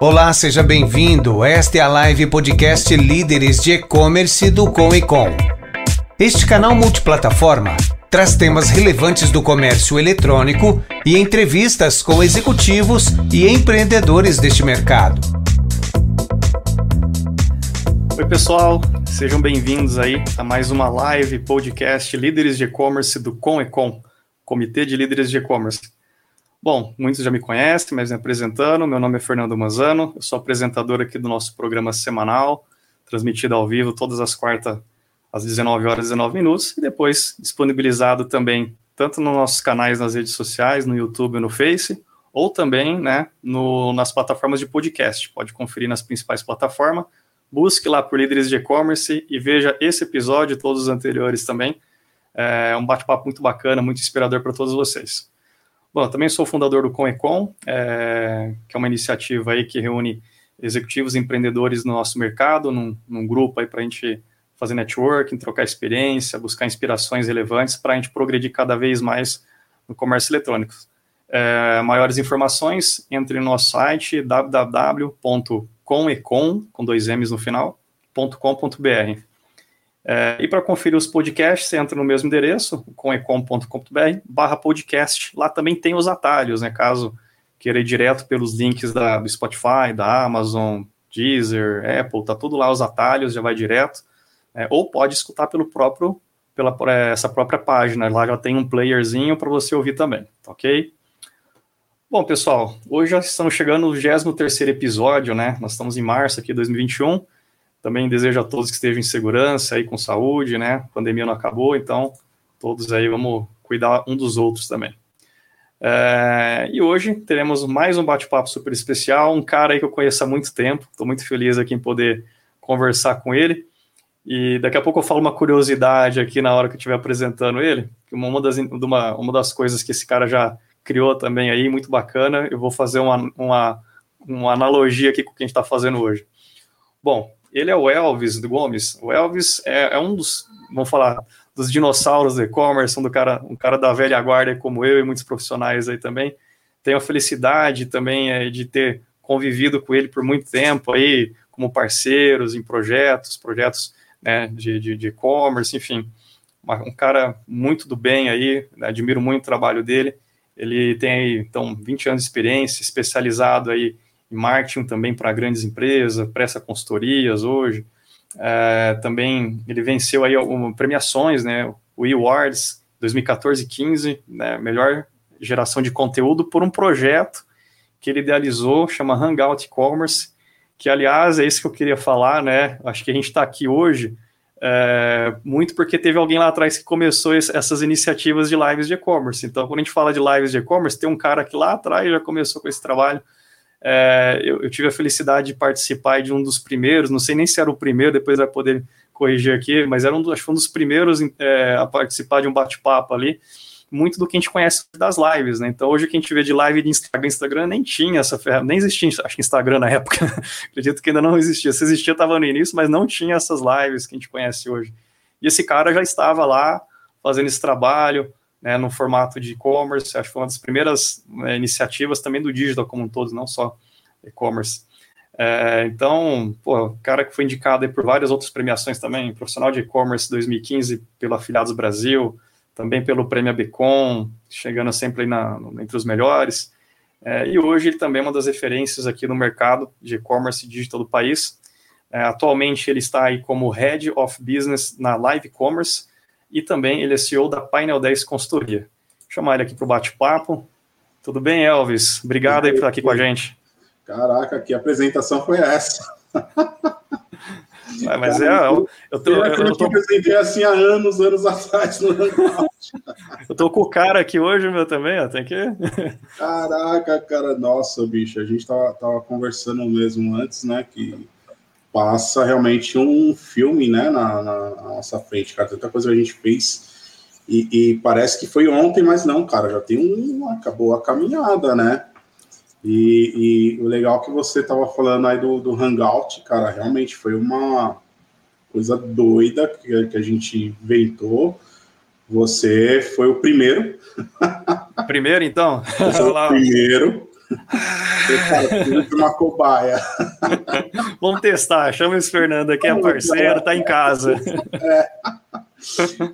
Olá, seja bem-vindo. Esta é a live podcast Líderes de E-Commerce do Com e Com. Este canal multiplataforma traz temas relevantes do comércio eletrônico e entrevistas com executivos e empreendedores deste mercado. Oi, pessoal, sejam bem-vindos aí a mais uma live podcast Líderes de E-Commerce do Com e Com, Comitê de Líderes de E-Commerce. Bom, muitos já me conhecem, mas me apresentando, meu nome é Fernando Manzano, eu sou apresentador aqui do nosso programa semanal, transmitido ao vivo todas as quartas às 19 horas e 19 minutos, e depois disponibilizado também tanto nos nossos canais nas redes sociais, no YouTube e no Face, ou também né, no, nas plataformas de podcast. Pode conferir nas principais plataformas, busque lá por líderes de e-commerce e veja esse episódio e todos os anteriores também. É um bate-papo muito bacana, muito inspirador para todos vocês. Bom, eu também sou fundador do ComEcom, é, que é uma iniciativa aí que reúne executivos e empreendedores no nosso mercado, num, num grupo aí para a gente fazer networking, trocar experiência, buscar inspirações relevantes para a gente progredir cada vez mais no comércio eletrônico. É, maiores informações, entre no nosso site www.comecom, com dois M's no final, .com.br. É, e para conferir os podcasts, você entra no mesmo endereço, comecom.com.br barra podcast. Lá também tem os atalhos, né? Caso queira ir direto pelos links da, do Spotify, da Amazon, Deezer, Apple, tá tudo lá os atalhos, já vai direto. É, ou pode escutar pelo próprio, pela essa própria página. Lá já tem um playerzinho para você ouvir também, tá ok? Bom, pessoal, hoje já estamos chegando no 23 episódio, né? Nós estamos em março aqui de 2021. Também desejo a todos que estejam em segurança aí com saúde, né? A pandemia não acabou, então todos aí vamos cuidar um dos outros também. É, e hoje teremos mais um bate-papo super especial, um cara aí que eu conheço há muito tempo, estou muito feliz aqui em poder conversar com ele. E daqui a pouco eu falo uma curiosidade aqui na hora que eu estiver apresentando ele, uma das, uma, uma das coisas que esse cara já criou também aí, muito bacana, eu vou fazer uma, uma, uma analogia aqui com o que a gente está fazendo hoje. Bom, ele é o Elvis do Gomes. O Elvis é, é um dos, vamos falar, dos dinossauros do e-commerce, um, do cara, um cara da velha guarda como eu e muitos profissionais aí também. Tenho a felicidade também é, de ter convivido com ele por muito tempo aí, como parceiros em projetos, projetos né, de e-commerce, enfim. Um cara muito do bem aí, admiro muito o trabalho dele. Ele tem aí, então, 20 anos de experiência, especializado aí marketing também para grandes empresas, presta consultorias hoje. É, também ele venceu aí algumas premiações, né? O eAwards 2014 15, né? Melhor geração de conteúdo por um projeto que ele idealizou, chama Hangout E-Commerce, que aliás é isso que eu queria falar, né? Acho que a gente está aqui hoje é, muito porque teve alguém lá atrás que começou esse, essas iniciativas de lives de e-commerce. Então, quando a gente fala de lives de e-commerce, tem um cara que lá atrás já começou com esse trabalho é, eu, eu, tive a felicidade de participar de um dos primeiros, não sei nem se era o primeiro, depois vai poder corrigir aqui, mas era um, dos, acho que um dos primeiros é, a participar de um bate-papo ali, muito do que a gente conhece das lives, né? Então hoje o que a gente vê de live de Instagram, Instagram nem tinha essa ferramenta, nem existia, acho que Instagram na época, acredito que ainda não existia. Se existia, estava no início, mas não tinha essas lives que a gente conhece hoje. E esse cara já estava lá fazendo esse trabalho, né, no formato de e-commerce. Acho que foi uma das primeiras né, iniciativas também do digital como um todo, não só e-commerce. É, então, pô, cara que foi indicado por várias outras premiações também, profissional de e-commerce 2015 pelo Afiliados Brasil, também pelo Prêmio Becom, chegando sempre na, entre os melhores. É, e hoje ele também é uma das referências aqui no mercado de e-commerce digital do país. É, atualmente ele está aí como Head of Business na Live Commerce, e também ele é CEO da Painel 10 Consultoria. Vou chamar ele aqui para o bate-papo. Tudo bem, Elvis? Obrigado aí por estar aqui com a gente. Caraca, que apresentação foi essa? É, mas é, eu, eu, tô, eu, eu tô... apresentei assim há anos, anos atrás no Eu tô com o cara aqui hoje, meu, também, ó, tem que... Caraca, cara, nossa, bicho, a gente tava, tava conversando mesmo antes, né, que passa realmente um filme né, na, na, nossa frente, cara. Tanta coisa que a gente fez. E, e, parece que foi ontem, mas não, cara, já tem um. Acabou a caminhada, né? E, e o legal que você estava falando aí do, do Hangout, cara, realmente foi uma coisa doida que, que a gente inventou. Você foi o primeiro. Primeiro, então? Você o primeiro. De uma cobaia. Vamos testar. Chama esse Fernando aqui, é parceiro, tá em casa. É.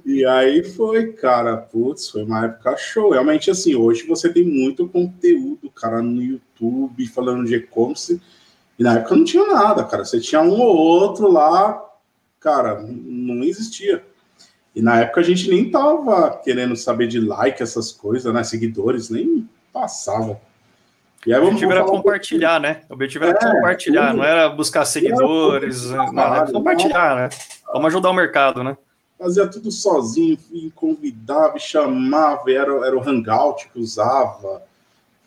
E aí foi, cara, putz, foi uma época show. Realmente, assim, hoje você tem muito conteúdo, cara, no YouTube falando de e-commerce. E na época não tinha nada, cara. Você tinha um ou outro lá, cara, não existia. E na época a gente nem tava querendo saber de like, essas coisas, né? Seguidores, nem passava. E aí, o objetivo era compartilhar, um né? O objetivo era é, compartilhar, tudo. não era buscar seguidores, era nada, compartilhar, né? Vamos ajudar o mercado, né? Fazia tudo sozinho, convidava, chamava, era, era o Hangout que usava.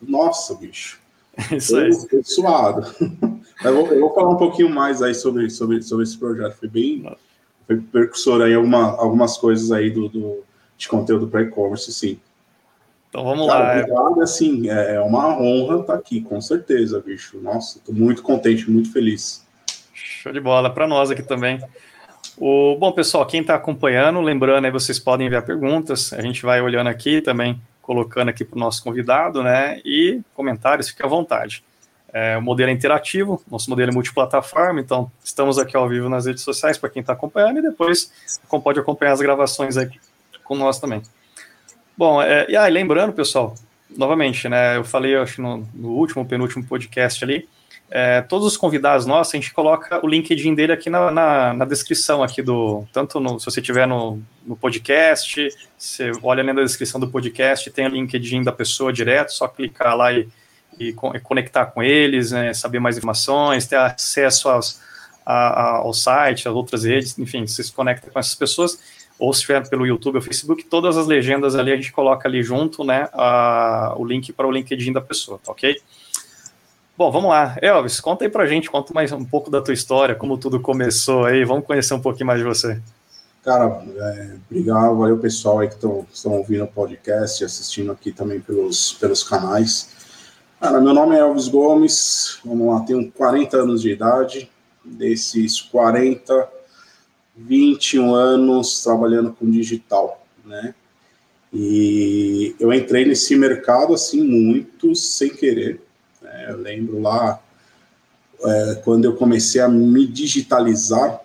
Nossa, bicho. Isso aí. Foi suado. eu, vou, eu vou falar um pouquinho mais aí sobre, sobre, sobre esse projeto. Foi bem foi percussor aí alguma, algumas coisas aí do, do de conteúdo para e-commerce, sim. Então vamos Cara, lá. Obrigado, assim, é uma honra estar aqui, com certeza, bicho. Nossa, estou muito contente, muito feliz. Show de bola para nós aqui também. O, bom, pessoal, quem está acompanhando, lembrando aí, vocês podem enviar perguntas, a gente vai olhando aqui também, colocando aqui para o nosso convidado, né? E comentários, fique à vontade. É, o modelo é interativo, nosso modelo é multiplataforma, então estamos aqui ao vivo nas redes sociais para quem está acompanhando e depois pode acompanhar as gravações aí com nós também. Bom, é, e aí, lembrando, pessoal, novamente, né, eu falei, acho, no, no último, penúltimo podcast ali, é, todos os convidados nossos, a gente coloca o LinkedIn dele aqui na, na, na descrição aqui do, tanto no, se você tiver no, no podcast, você olha ali na descrição do podcast, tem o LinkedIn da pessoa direto, só clicar lá e, e conectar com eles, né, saber mais informações, ter acesso aos, a, ao site, às outras redes, enfim, você se conecta com essas pessoas, ou se estiver pelo YouTube ou Facebook, todas as legendas ali a gente coloca ali junto, né, a, o link para o LinkedIn da pessoa, tá ok? Bom, vamos lá. Elvis, conta aí pra gente, conta mais um pouco da tua história, como tudo começou aí, vamos conhecer um pouquinho mais de você. Cara, é, obrigado, valeu pessoal aí que estão ouvindo o podcast, assistindo aqui também pelos, pelos canais. Cara, meu nome é Elvis Gomes, vamos lá, tenho 40 anos de idade, desses 40, 21 anos trabalhando com digital, né? E eu entrei nesse mercado assim muito sem querer. Né? Eu lembro lá é, quando eu comecei a me digitalizar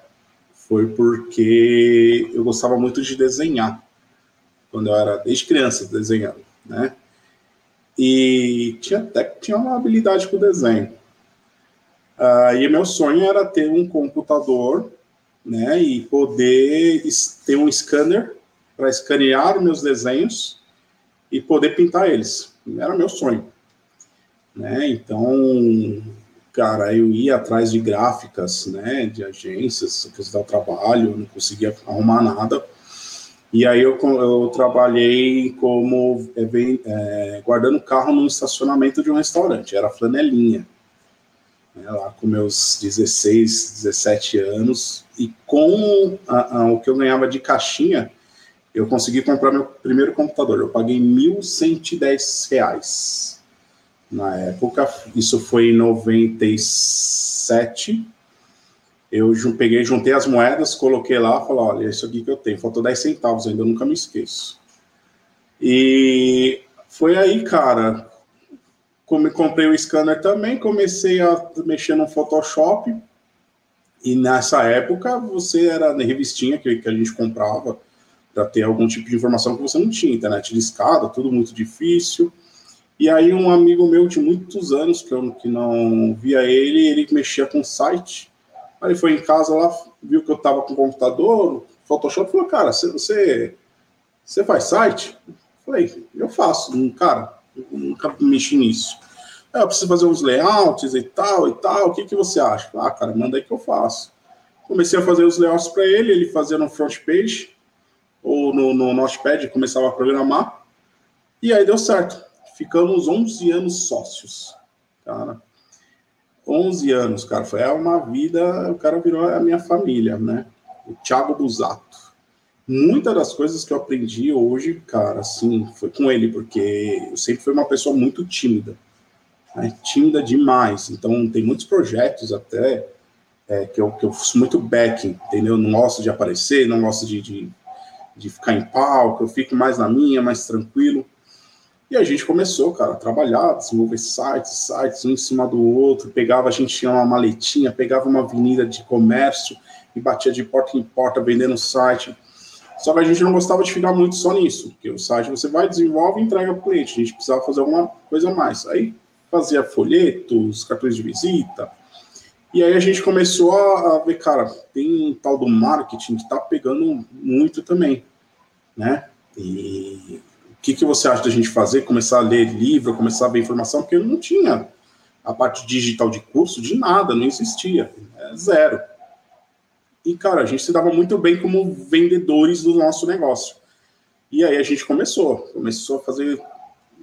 foi porque eu gostava muito de desenhar quando eu era desde criança desenhando, né? E tinha até tinha uma habilidade com desenho. Uh, e meu sonho era ter um computador né, e poder ter um scanner para escanear meus desenhos e poder pintar eles. Era meu sonho. Né? Então, cara, eu ia atrás de gráficas, né, de agências, fazer o trabalho, não conseguia arrumar nada. E aí eu, eu trabalhei como é, guardando carro no estacionamento de um restaurante, era flanelinha né, lá com meus 16, 17 anos, e com a, a, o que eu ganhava de caixinha, eu consegui comprar meu primeiro computador. Eu paguei R$ 1.110 na época, isso foi em 97. Eu peguei, juntei as moedas, coloquei lá, falei, olha, isso aqui que eu tenho, faltou 10 centavos ainda, eu nunca me esqueço. E foi aí, cara, como comprei o scanner também, comecei a mexer no Photoshop. E nessa época, você era na revistinha que, que a gente comprava para ter algum tipo de informação que você não tinha. Internet de escada, tudo muito difícil. E aí um amigo meu de muitos anos, que eu que não via ele, ele mexia com site. Aí ele foi em casa lá, viu que eu estava com computador, Photoshop, falou, cara, você, você faz site? Eu falei, eu faço. Cara, nunca mexi nisso. É, eu preciso fazer uns layouts e tal e tal. O que, que você acha? Ah, cara, manda aí que eu faço. Comecei a fazer os layouts para ele, ele fazia no front page ou no, no Notepad, começava a programar. E aí deu certo. Ficamos 11 anos sócios, cara. 11 anos, cara. Foi uma vida, o cara virou a minha família, né? O Thiago Busato muitas das coisas que eu aprendi hoje, cara, assim, foi com ele, porque eu sempre fui uma pessoa muito tímida, né? tímida demais. Então, tem muitos projetos até é, que, eu, que eu faço muito backing, entendeu? Não gosto de aparecer, não gosto de, de, de ficar em palco, eu fico mais na minha, mais tranquilo. E a gente começou, cara, a trabalhar, desenvolver sites, sites, um em cima do outro, pegava, a gente tinha uma maletinha, pegava uma avenida de comércio e batia de porta em porta vendendo site. Só que a gente não gostava de ficar muito só nisso, porque o site você vai, desenvolve e entrega para o cliente. A gente precisava fazer alguma coisa a mais. Aí fazia folhetos, cartões de visita. E aí a gente começou a, ver, cara, tem um tal do marketing que está pegando muito também, né? E que, que você acha da gente fazer? Começar a ler livro, começar a ver informação, porque não tinha a parte digital de curso de nada, não existia, é zero. E, cara, a gente se dava muito bem como vendedores do nosso negócio. E aí a gente começou, começou a fazer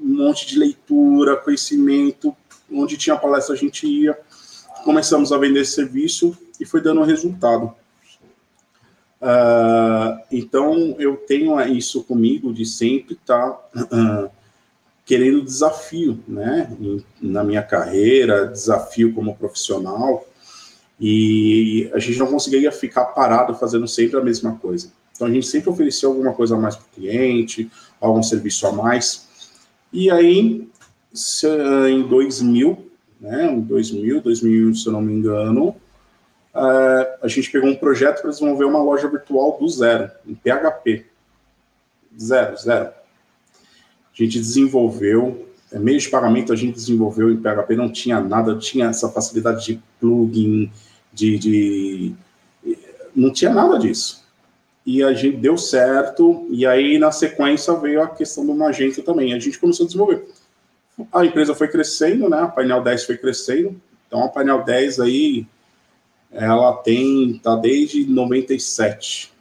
um monte de leitura, conhecimento, onde tinha palestra a gente ia, começamos a vender serviço e foi dando resultado. Uh, então, eu tenho isso comigo de sempre estar tá, uh, querendo desafio, né? Na minha carreira, desafio como profissional. E a gente não conseguia ficar parado fazendo sempre a mesma coisa. Então, a gente sempre oferecia alguma coisa a mais para o cliente, algum serviço a mais. E aí, em 2000, né? Em 2000, 2001, se eu não me engano, uh, a gente pegou um projeto para desenvolver uma loja virtual do zero, em PHP. Zero, zero. A gente desenvolveu, é, meio de pagamento a gente desenvolveu em PHP, não tinha nada, tinha essa facilidade de plugin, de, de não tinha nada disso. E a gente deu certo, e aí na sequência veio a questão do Magento também. A gente começou a desenvolver. A empresa foi crescendo, né? A Painel 10 foi crescendo. Então a Painel 10 aí ela tem, tá desde 97,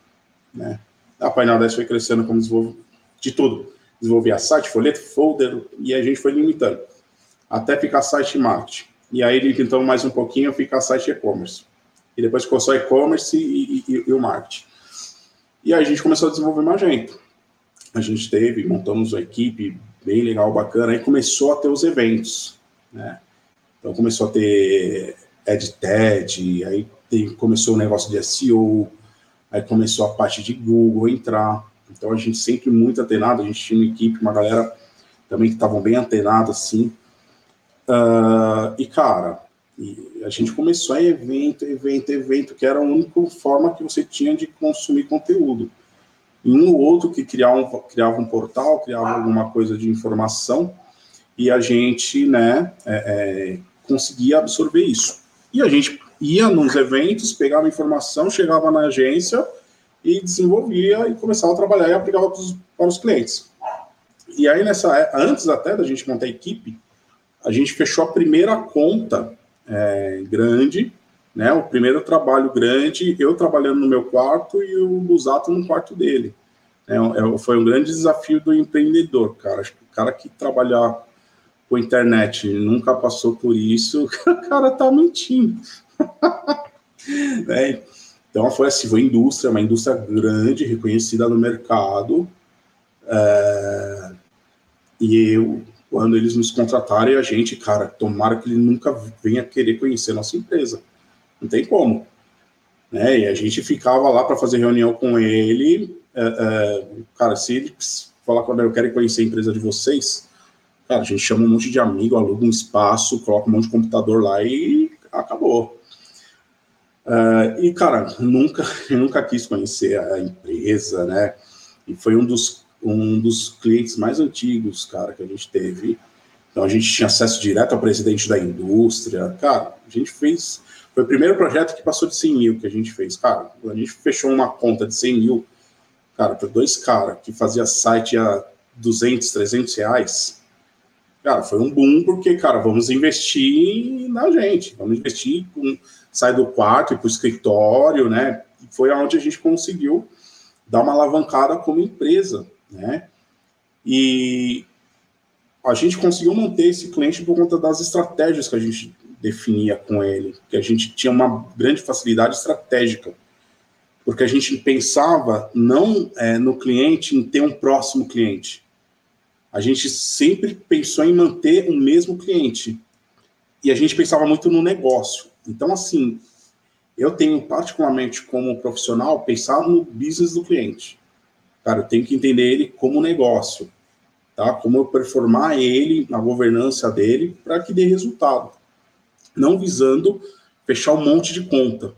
né? A Painel 10 foi crescendo como desenvolve de tudo. Desenvolvia site, folheto, folder, e a gente foi limitando. Até ficar site marketing. E aí, limitando mais um pouquinho, ficar site e-commerce. E depois ficou só e-commerce e, e, e, o marketing. E aí a gente começou a desenvolver Magento. A gente teve, montamos uma equipe bem legal, bacana, aí começou a ter os eventos, né? Então começou a ter EdTed, aí tem, começou o negócio de SEO, aí começou a parte de Google entrar. Então a gente sempre muito antenado, a gente tinha uma equipe, uma galera também que estavam bem antenada assim. Uh, e cara, e a gente começou a evento, evento, evento, que era a única forma que você tinha de consumir conteúdo. E um ou outro que criava um, criava um portal, criava alguma coisa de informação, e a gente né, é, é, conseguia absorver isso. E a gente ia nos eventos, pegava informação, chegava na agência e desenvolvia e começava a trabalhar e aplicava para os, para os clientes. E aí, nessa, antes até da gente montar a equipe, a gente fechou a primeira conta é, grande, né? O primeiro trabalho grande, eu trabalhando no meu quarto e o Busato no quarto dele. É, é, foi um grande desafio do empreendedor, cara. Acho que o cara que trabalhar com internet nunca passou por isso, o cara tá mentindo. né? Então foi assim, foi indústria, uma indústria grande, reconhecida no mercado. É... E eu, quando eles nos contratarem, a gente, cara, tomara que ele nunca venha querer conhecer nossa empresa. Não tem como. Né? E a gente ficava lá para fazer reunião com ele. É, é, cara, se ele falar quando eu quero conhecer a empresa de vocês, Cara, a gente chama um monte de amigo, aluga um espaço, coloca um monte de computador lá e acabou. Uh, e, cara, nunca, nunca quis conhecer a empresa, né? E foi um dos, um dos clientes mais antigos, cara, que a gente teve. Então, a gente tinha acesso direto ao presidente da indústria. Cara, a gente fez. Foi o primeiro projeto que passou de 100 mil que a gente fez. Cara, a gente fechou uma conta de 100 mil, cara, para dois caras que fazia site a 200, 300 reais Cara, foi um boom porque, cara, vamos investir na gente, vamos investir com sair do quarto e para o escritório, né? Foi aonde a gente conseguiu dar uma alavancada como empresa, né? E a gente conseguiu manter esse cliente por conta das estratégias que a gente definia com ele, que a gente tinha uma grande facilidade estratégica, porque a gente pensava não é, no cliente, em ter um próximo cliente, a gente sempre pensou em manter o mesmo cliente. E a gente pensava muito no negócio. Então, assim, eu tenho particularmente como profissional pensar no business do cliente. Cara, eu tenho que entender ele como negócio. tá? Como eu performar ele, na governança dele, para que dê resultado. Não visando fechar um monte de conta.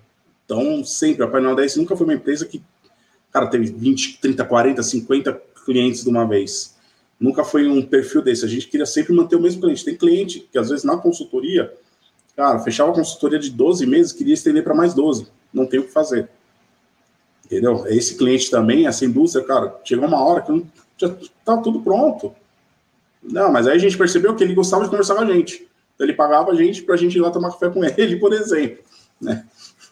Então, sempre, a Painel 10 nunca foi uma empresa que, cara, teve 20, 30, 40, 50 clientes de uma vez. Nunca foi um perfil desse. A gente queria sempre manter o mesmo cliente. Tem cliente que, às vezes, na consultoria, cara, fechava a consultoria de 12 meses, queria estender para mais 12. Não tem o que fazer. Entendeu? Esse cliente também, essa indústria, cara, chegou uma hora que não, já tá tudo pronto. Não, mas aí a gente percebeu que ele gostava de conversar com a gente. Então ele pagava a gente para a gente ir lá tomar café com ele, por exemplo. Né?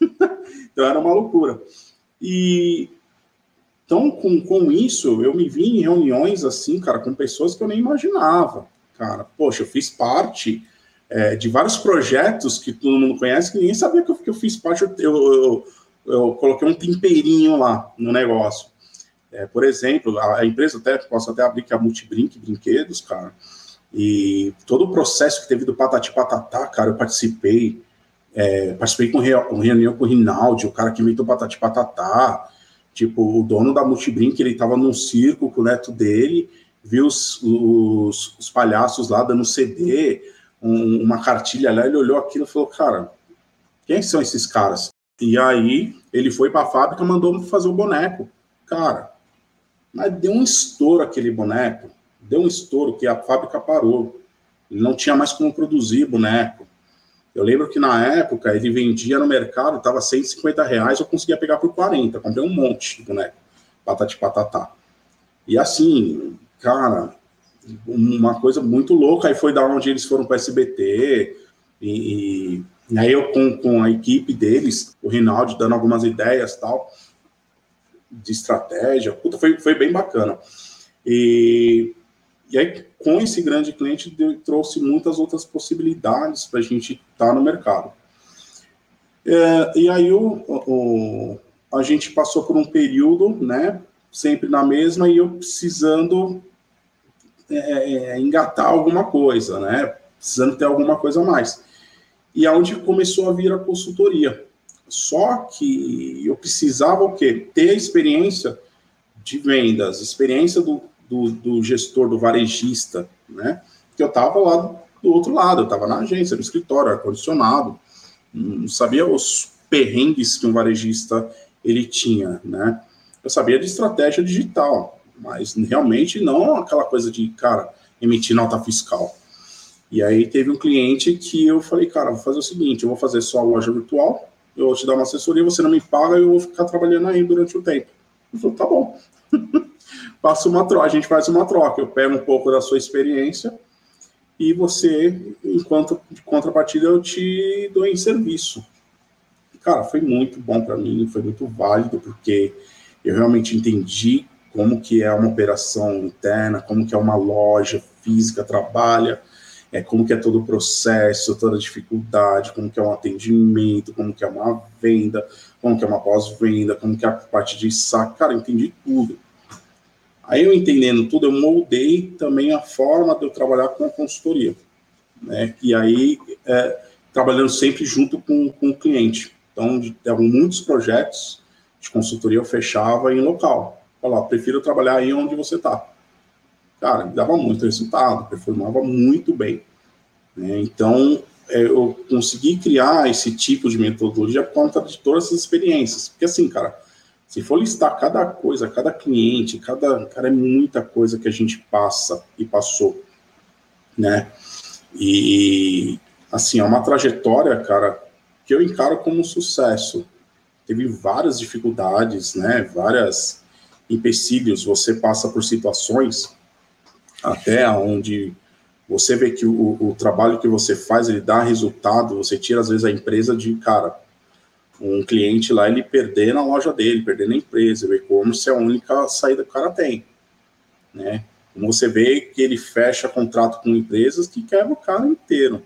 então era uma loucura. E então, com, com isso, eu me vi em reuniões assim, cara, com pessoas que eu nem imaginava. Cara, poxa, eu fiz parte é, de vários projetos que todo mundo conhece, que ninguém sabia que eu, que eu fiz parte. Eu, eu, eu, coloquei um temperinho lá no negócio. É, por exemplo, a, empresa até posso até abrir que é a Multibrink Brinquedos, cara. E todo o processo que teve do Patati Patatá, cara, eu participei. É, participei com reunião com o Rinaldi, o cara que inventou Patati Patatá. Tipo, o dono da Multibrink, ele tava num circo com o neto dele, viu os, os, os palhaços lá dando CD, um, uma cartilha lá, ele olhou aquilo e falou, cara, quem são esses caras? E aí ele foi para a fábrica, mandou fazer o boneco. Cara, mas deu um estouro aquele boneco, deu um estouro que a fábrica parou. Ele não tinha mais como produzir boneco. Eu lembro que na época ele vendia no mercado, estava 150 reais, eu conseguia pegar por 40. Comprei um monte de boneco, patati patatá. E assim, cara, uma coisa muito louca. Aí foi da onde eles foram para SBT. E, e, aí eu com, com a equipe deles, o Rinaldi dando algumas ideias tal de estratégia. Puta, foi, foi bem bacana. E, e aí, com esse grande cliente, trouxe muitas outras possibilidades para a gente estar tá no mercado. É, e aí, o, o, a gente passou por um período, né, sempre na mesma, e eu precisando é, é, engatar alguma coisa, né? Precisando ter alguma coisa a mais. E aonde começou a vir a consultoria. Só que eu precisava o quê? Ter a experiência de vendas, experiência do, do, do gestor, do varejista, né? Que eu estava lá do, do, outro lado, eu estava na agência, no escritório, ar-condicionado, não sabia os perrengues que um varejista ele tinha, né? Eu sabia de estratégia digital, mas realmente não aquela coisa de, cara, emitir nota fiscal. E aí teve um cliente que eu falei, cara, vou fazer o seguinte, eu vou fazer só a loja virtual, eu vou te dar uma assessoria, você não me paga, eu vou ficar trabalhando aí durante o tempo. Ele falou, tá bom. Passa uma troca, a gente faz uma troca, eu pego um pouco da sua experiência e você, enquanto de contrapartida, eu te dou em serviço. Cara, foi muito bom para mim, foi muito válido, porque eu realmente entendi como que é uma operação interna, como que é uma loja física trabalha, é, como que é todo o processo, toda a dificuldade, como que é um atendimento, como que é uma venda, como que é uma pós-venda, como que é a parte de saco, cara, eu entendi tudo. Aí eu entendendo tudo, eu moldei também a forma de eu trabalhar com a consultoria, né, e aí é, trabalhando sempre junto com, com o cliente. Então, de, muitos projetos de consultoria eu fechava em local, falar, prefiro trabalhar aí onde você está. Cara, me dava muito resultado, performava muito bem. Né? Então, é, eu consegui criar esse tipo de metodologia por conta de todas essas experiências. Porque assim, cara, se for listar cada coisa, cada cliente, cada, cara, é muita coisa que a gente passa e passou, né? E, assim, é uma trajetória, cara, que eu encaro como sucesso. Teve várias dificuldades, né? Várias empecilhos, você passa por situações até onde você vê que o, o, trabalho que você faz ele dá resultado, você tira às vezes a empresa de cara, um cliente lá ele perder na loja dele, perder na empresa, o e-commerce é a única saída que o cara tem, né? Como você vê que ele fecha contrato com empresas que quebra o cara inteiro.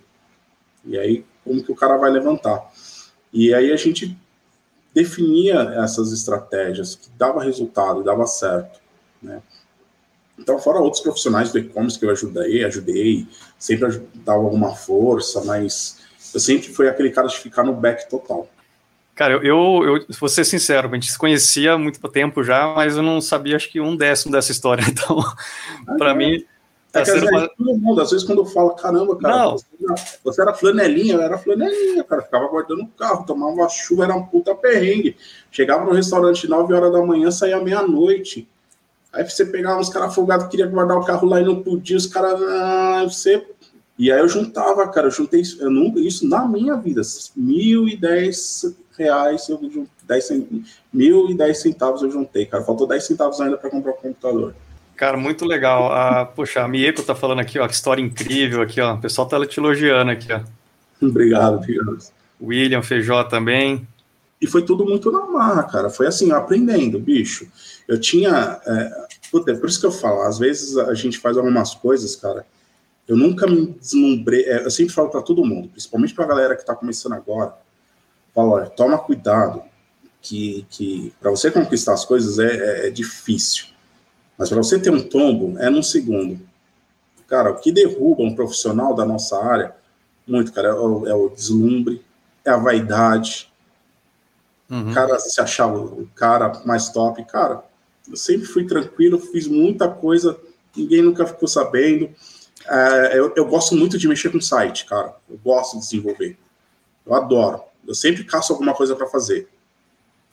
E aí, como que o cara vai levantar? E aí a gente definia essas estratégias que dava resultado, dava certo, né? Então, fora outros profissionais do e-commerce que eu ajudei, ajudei, sempre dava alguma força, mas eu sempre fui aquele cara de ficar no back total. Cara, eu, eu, eu vou ser sincero, a gente se conhecia há muito tempo já, mas eu não sabia, acho que um décimo dessa história. Então, ah, para é. mim, É que, às, vezes, todo mundo, às vezes quando eu falo, caramba, cara, não. Você, era, você era flanelinha, eu era flanelinha, cara, ficava guardando o carro, tomava chuva, era um puta perrengue. Chegava no restaurante 9 horas da manhã, saía meia-noite. Aí você pegava uns caras folgados, queria guardar o carro lá e não podia, os caras, ah, você... E aí eu juntava, cara, eu juntei isso, eu nunca, isso na minha vida, mil e dez reais, eu dez, mil e dez centavos eu juntei, cara, faltou dez centavos ainda para comprar o um computador. Cara, muito legal. Ah, poxa, a Mieko tá falando aqui, ó, que história incrível aqui, ó. O pessoal tá te elogiando aqui, ó. Obrigado, obrigado. William Feijó também. E foi tudo muito na marra, cara. Foi assim, aprendendo, bicho. Eu tinha. É, puta, é por isso que eu falo, às vezes a gente faz algumas coisas, cara. Eu nunca me deslumbrei. É, eu sempre falo para todo mundo, principalmente pra galera que tá começando agora. Falo, olha, toma cuidado, que, que para você conquistar as coisas é, é, é difícil. Mas para você ter um tombo, é num segundo. Cara, o que derruba um profissional da nossa área, muito, cara, é o, é o deslumbre, é a vaidade. Uhum. Cara, se achar o cara mais top. Cara, eu sempre fui tranquilo, fiz muita coisa, ninguém nunca ficou sabendo. É, eu, eu, gosto muito de mexer com site, cara. Eu gosto de desenvolver. Eu adoro. Eu sempre caço alguma coisa para fazer.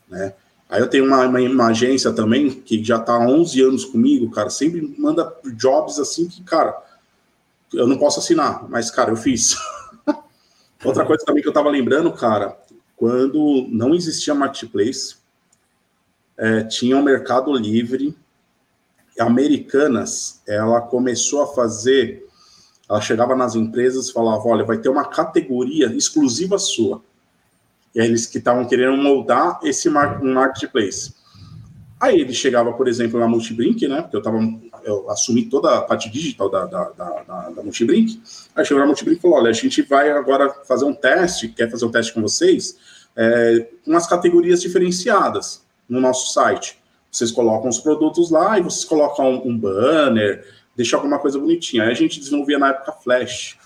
Né? Aí eu tenho uma, uma, uma, agência também que já está há 11 anos comigo, cara, sempre manda jobs assim que, cara, eu não posso assinar, mas, cara, eu fiz. Outra coisa também que eu estava lembrando, cara, quando não existia marketplace, é, tinha o um Mercado Livre, Americanas, ela começou a fazer, ela chegava nas empresas e falava, olha, vai ter uma categoria exclusiva sua eles que estavam querendo moldar esse mar marketplace. Aí ele chegava, por exemplo, na Multibrink, né? Porque eu tava, eu assumi toda a parte digital da, da, da, da, da Multibrink. Aí chegou na Multibrink e falou: olha, a gente vai agora fazer um teste, quer fazer um teste com vocês, é, com as categorias diferenciadas no nosso site. Vocês colocam os produtos lá e vocês colocam um, banner, deixa alguma coisa bonitinha. Aí a gente desenvolvia na época Flash.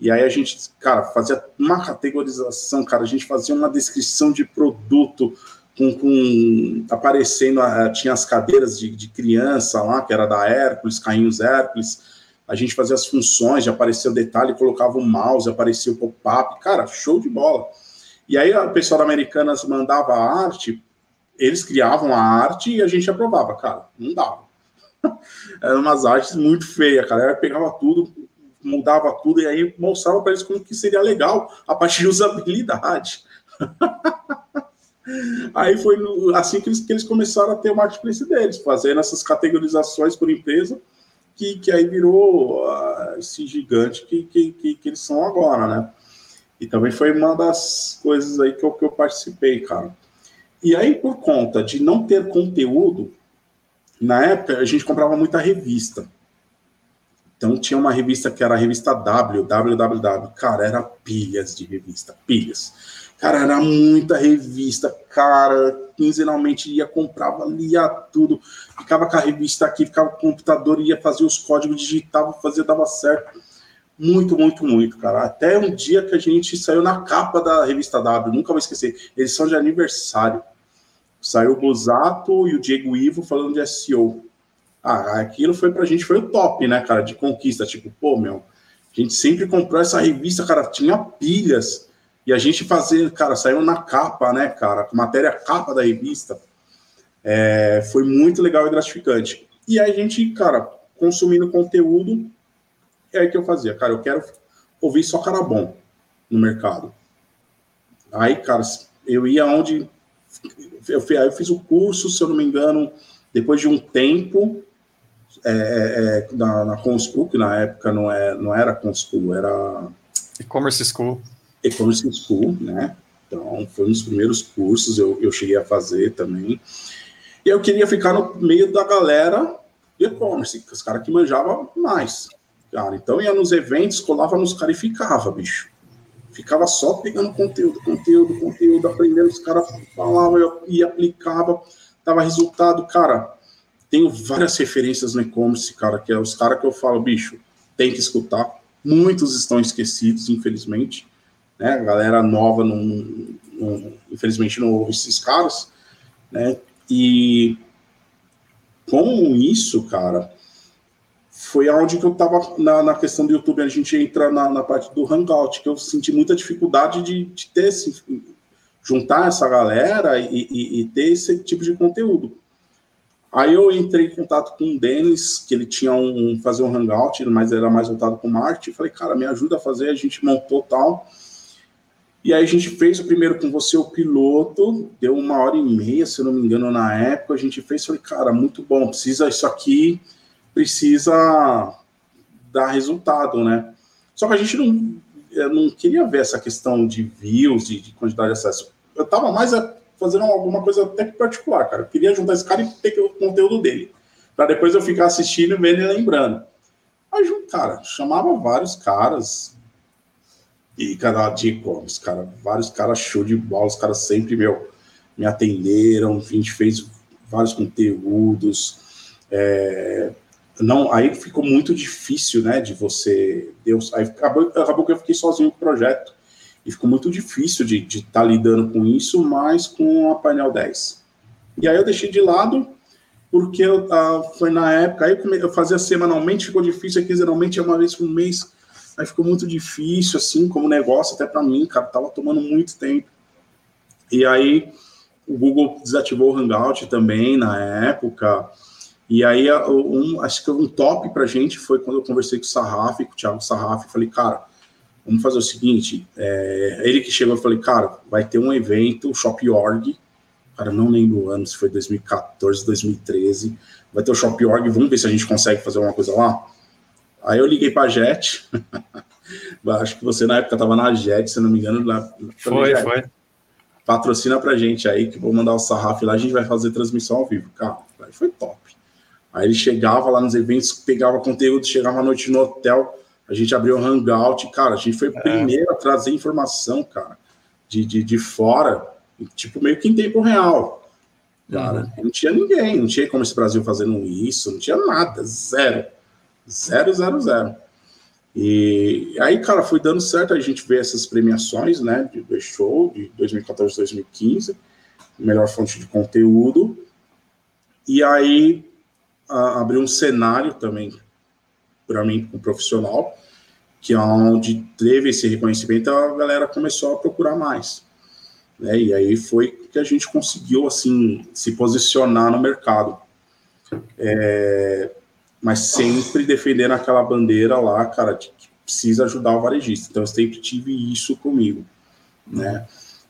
E aí a gente, cara, fazia uma categorização, cara, a gente fazia uma descrição de produto com, com aparecendo, uh, tinha as cadeiras de, de, criança lá, que era da Hércules, carrinhos Hércules, a gente fazia as funções, aparecia o detalhe, colocava o mouse, aparecia o pop-up, cara, show de bola. E aí o pessoal da Americanas mandava a arte, eles criavam a arte e a gente aprovava, cara, não dava. Eram umas artes muito feias, cara, ela pegava tudo, mudava tudo e aí mostrava para eles como que seria legal a partir de usabilidade. aí foi assim que eles, que eles começaram a ter o marketplace deles, fazendo essas categorizações por empresa, que, que aí virou uh, esse gigante que, que, que, que, eles são agora, né? E também foi uma das coisas aí que eu, que eu participei, cara. E aí, por conta de não ter conteúdo, na época a gente comprava muita revista. Então tinha uma revista que era a revista W, WWW. Cara, era pilhas de revista, pilhas. Cara, era muita revista, cara. Quinzenalmente ia, comprava, lia tudo. Ficava com a revista aqui, ficava com o computador, ia fazer os códigos, digitava, fazia, dava certo. Muito, muito, muito, cara. Até um dia que a gente saiu na capa da revista W, nunca vou esquecer. Eles são de aniversário. Saiu o Bozato e o Diego Ivo falando de SEO. Ah, aquilo foi pra gente, foi o top, né, cara, de conquista. Tipo, pô, meu, a gente sempre comprou essa revista, cara, tinha pilhas. E a gente fazia, cara, saiu na capa, né, cara, matéria capa da revista. É, foi muito legal e gratificante. E aí a gente, cara, consumindo conteúdo, é aí que eu fazia, cara, eu quero ouvir só cara bom no mercado. Aí, cara, eu ia onde. Eu, eu fiz o curso, se eu não me engano, depois de um tempo, é, é, é, na, na que na época não, é, não era Conschool, era... E-Commerce School. E-Commerce School, né? Então, foi um dos primeiros cursos, eu, eu cheguei a fazer também. E eu queria ficar no meio da galera de e-commerce, os caras que manjavam mais. Cara, então ia nos eventos, colava nos caras e ficava, bicho. Ficava só pegando conteúdo, conteúdo, conteúdo, aprendendo, os caras falavam e aplicava, dava resultado, cara tenho várias referências no e-commerce, cara, que é os caras que eu falo, bicho, tem que escutar. Muitos estão esquecidos, infelizmente. Né? A galera nova, não, não, infelizmente, não ouve esses caras. Né? E com isso, cara, foi aonde que eu estava na, na, questão do YouTube, a gente entra na, na, parte do Hangout, que eu senti muita dificuldade de, de ter esse, juntar essa galera e, e, e, ter esse tipo de conteúdo. Aí eu entrei em contato com o Denis, que ele tinha um, fazer um Hangout, mas era mais voltado com marketing. Falei, cara, me ajuda a fazer, a gente montou tal. E aí a gente fez o primeiro com você, o piloto, deu uma hora e meia, se eu não me engano, na época. A gente fez, falei, cara, muito bom, precisa isso aqui, precisa dar resultado, né? Só que a gente não, não queria ver essa questão de views e de quantidade de acesso. Eu tava mais fazendo alguma coisa até particular, cara. Eu queria juntar esse cara e ter o conteúdo dele. para depois eu ficar assistindo, vendo e lembrando. Aí, cara, chamava vários caras, e canal de e-commerce, cara. Vários caras show de bola, os caras sempre, meu, me atenderam, a gente fez vários conteúdos. É, não, aí ficou muito difícil, né, de você... Deus, aí acabou, acabou que eu fiquei sozinho com o projeto. E ficou muito difícil de estar tá lidando com isso, mas com a Painel 10. E aí eu deixei de lado, porque eu, uh, foi na época, aí eu, eu fazia semanalmente, ficou difícil, quinzenalmente, é uma vez por mês Aí ficou muito difícil, assim, como negócio, até para mim, cara, tava tomando muito tempo. E aí o Google desativou o Hangout também na época. E aí, um, acho que um top pra gente foi quando eu conversei com o Sarraf, com o Thiago Sarraf, falei, cara, vamos fazer o seguinte, é, ele que chegou, eu falei, cara, vai ter um evento, o Shop.org, cara, não lembro o ano, se foi 2014, 2013, vai ter o Shop.org, vamos ver se a gente consegue fazer alguma coisa lá. Aí eu liguei para a Jet. Acho que você na época estava na Jet, se não me engano. Lá, foi, Jet. foi. Patrocina pra gente aí, que vou mandar o sarrafo lá, a gente vai fazer transmissão ao vivo. Cara, aí foi top. Aí ele chegava lá nos eventos, pegava conteúdo, chegava à noite no hotel, a gente abriu o hangout, cara, a gente foi o é. primeiro a trazer informação, cara, de, de, de fora, tipo, meio que em tempo real. Cara, uhum. não tinha ninguém, não tinha como esse Brasil fazendo isso, não tinha nada, zero. Zero, zero, zero. E aí, cara, foi dando certo a gente ver essas premiações, né, de show de 2014, 2015, melhor fonte de conteúdo. E aí abriu um cenário também para mim, como profissional, que é onde teve esse reconhecimento, a galera começou a procurar mais. Né? E aí foi que a gente conseguiu assim se posicionar no mercado. É, mas sempre defendendo aquela bandeira lá, cara, de que precisa ajudar o varejista. Então eu sempre tive isso comigo, né?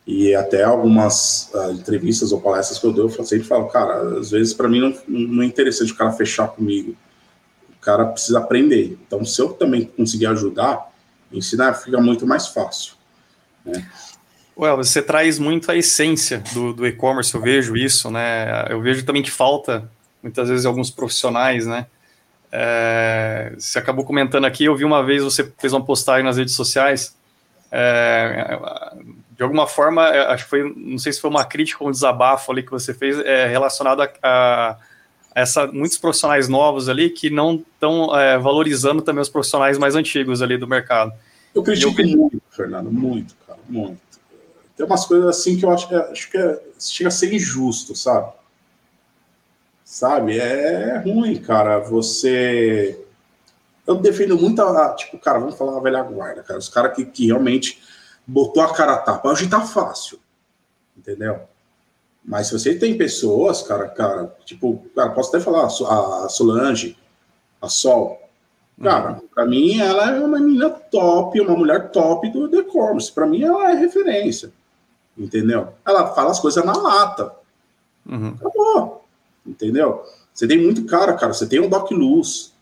E até algumas uh, entrevistas ou palestras que eu dou, eu sempre falo, cara, às vezes para mim não, não é interessante o cara fechar comigo. O cara precisa aprender. Então, se eu também conseguir ajudar, ensinar fica muito mais fácil. Né? Well, você traz muito a essência do, do e-commerce, eu vejo isso, né? Eu vejo também que falta, muitas vezes, alguns profissionais, né? É, você acabou comentando aqui, eu vi uma vez você fez uma postagem nas redes sociais. É, de alguma forma, é, acho que foi, não sei se foi uma crítica ou um desabafo ali que você fez é, relacionado a, a, essa muitos profissionais novos ali que não estão é, valorizando também os profissionais mais antigos ali do mercado. Eu critico eu... muito, Fernando, muito, cara, muito. Tem umas coisas assim que eu acho que, é, acho que é, chega a ser injusto, sabe? Sabe? É ruim, cara. Você. Eu defendo muito a. Tipo, cara, vamos falar a velha guarda, cara. Os caras que, que realmente botou a cara a tapa. Hoje tá fácil. Entendeu? Mas se você tem pessoas, cara, cara, tipo, cara, posso até falar a Solange, a Sol. Cara, uhum. pra mim ela é uma menina top, uma mulher top do e-commerce. Pra mim ela é referência. Entendeu? Ela fala as coisas na lata. Uhum. Acabou. Entendeu? Você tem muito cara, cara. Você tem o Doc Luz.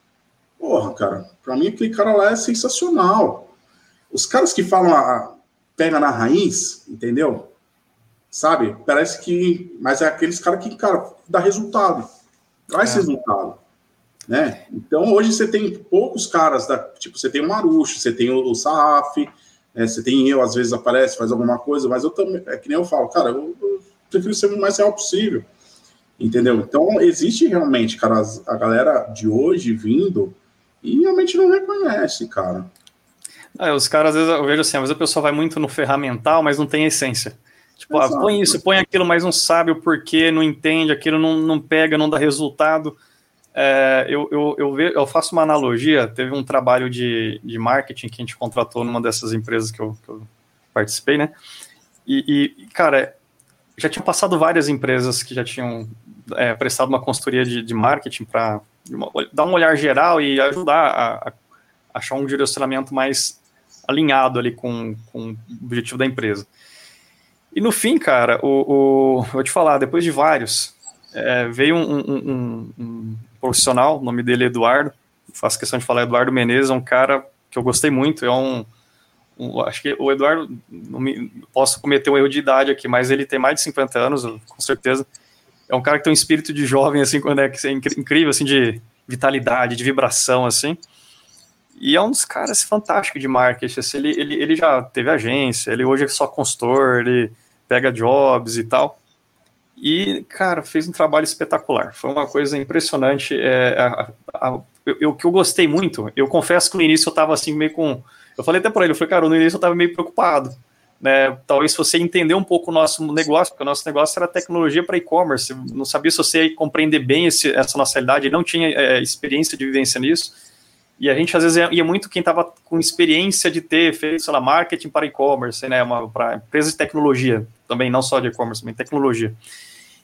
Porra, cara. Pra mim, aquele cara lá é sensacional. Os caras que falam a, pega na raiz, entendeu? Sabe? Parece que. Mas é aqueles caras que, cara, dá resultado. Traz é. resultado. Né? Então, hoje você tem poucos caras, da, tipo, você tem o Marucho, você tem o, o Sarraf, né? você tem eu, às vezes aparece, faz alguma coisa, mas eu também, é que nem eu falo, cara, eu, eu prefiro ser o mais real possível. Entendeu? Então, existe realmente, cara, a galera de hoje vindo e realmente não reconhece, cara. É, os caras, às vezes, eu vejo assim, às vezes a pessoa vai muito no ferramental, mas não tem essência. Tipo, ah, põe isso, põe aquilo, mas não sabe o porquê, não entende, aquilo não, não pega, não dá resultado. é, eu, eu, eu, ve, eu, faço uma analogia. Teve um trabalho de, de marketing que a gente contratou numa dessas empresas que eu, que eu participei, né? E, e, cara, já tinham passado várias empresas que já tinham é, prestado uma consultoria de, de marketing para dar um olhar geral e ajudar a, a, achar um direcionamento mais alinhado ali com, com o objetivo da empresa. E no fim, cara, o, o vou te falar, depois de vários, é, veio um, um, um, um, profissional, o nome dele é Eduardo, faço questão de falar Eduardo Menezes, é um cara que eu gostei muito, é um, acho que o Eduardo, me, posso cometer um erro de idade aqui, mas ele tem mais de 50 anos, com certeza, é um cara que tem um espírito de jovem, assim, quando é, é incrível, assim, de vitalidade, de vibração, assim, e é um dos caras fantásticos de marketing, assim, ele, ele, ele já teve agência, ele hoje é só consultor, ele pega jobs e tal, e, cara, fez um trabalho espetacular. Foi uma coisa impressionante. É, eu, o que eu gostei muito, eu confesso que no início eu estava assim, meio com. Eu falei até para ele, eu falei, cara, no início eu estava meio preocupado. Né? Talvez se você entender um pouco o nosso negócio, porque o nosso negócio era tecnologia para e-commerce, não sabia se você ia compreender bem esse, essa nossa realidade, não tinha é, experiência de vivência nisso. E a gente, às vezes, ia muito quem estava com experiência de ter feito, sei lá, marketing para e-commerce, né, para empresas de tecnologia, também, não só de e-commerce, também tecnologia.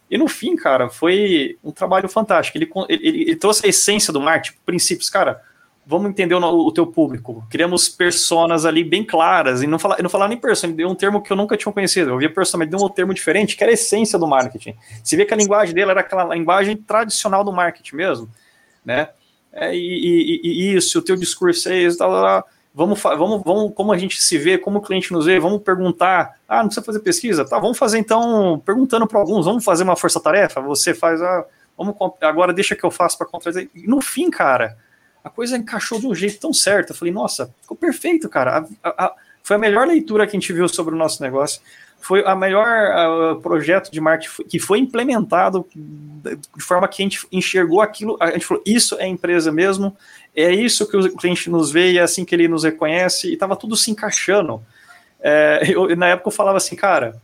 E no fim, cara, foi um trabalho fantástico. Ele, ele, ele trouxe a essência do marketing, princípios, cara. Vamos entender o, o, teu público. Criamos personas ali bem claras. E não falar, não falar nem persona, ele deu um termo que eu nunca tinha conhecido. Eu via persona, mas deu um termo diferente, que era a essência do marketing. Você vê que a linguagem dele era aquela linguagem tradicional do marketing mesmo, né? É, e, e, e, isso, o teu discurso é isso, tal, tal, tal vamos, vamos, vamos, como a gente se vê, como o cliente nos vê, vamos perguntar. Ah, não precisa fazer pesquisa? Tá, vamos fazer então, perguntando para alguns, vamos fazer uma força-tarefa? Você faz, ah, vamos, agora deixa que eu faço para contradizer. E no fim, cara, a coisa encaixou de um jeito tão certo. Eu falei, nossa, ficou perfeito, cara. A, a, a, foi a melhor leitura que a gente viu sobre o nosso negócio foi a melhor uh, projeto de marketing que foi implementado de forma que a gente enxergou aquilo, a gente falou, isso é empresa mesmo, é isso que o cliente nos vê e é assim que ele nos reconhece, e estava tudo se encaixando. É, eu, na época eu falava assim, cara,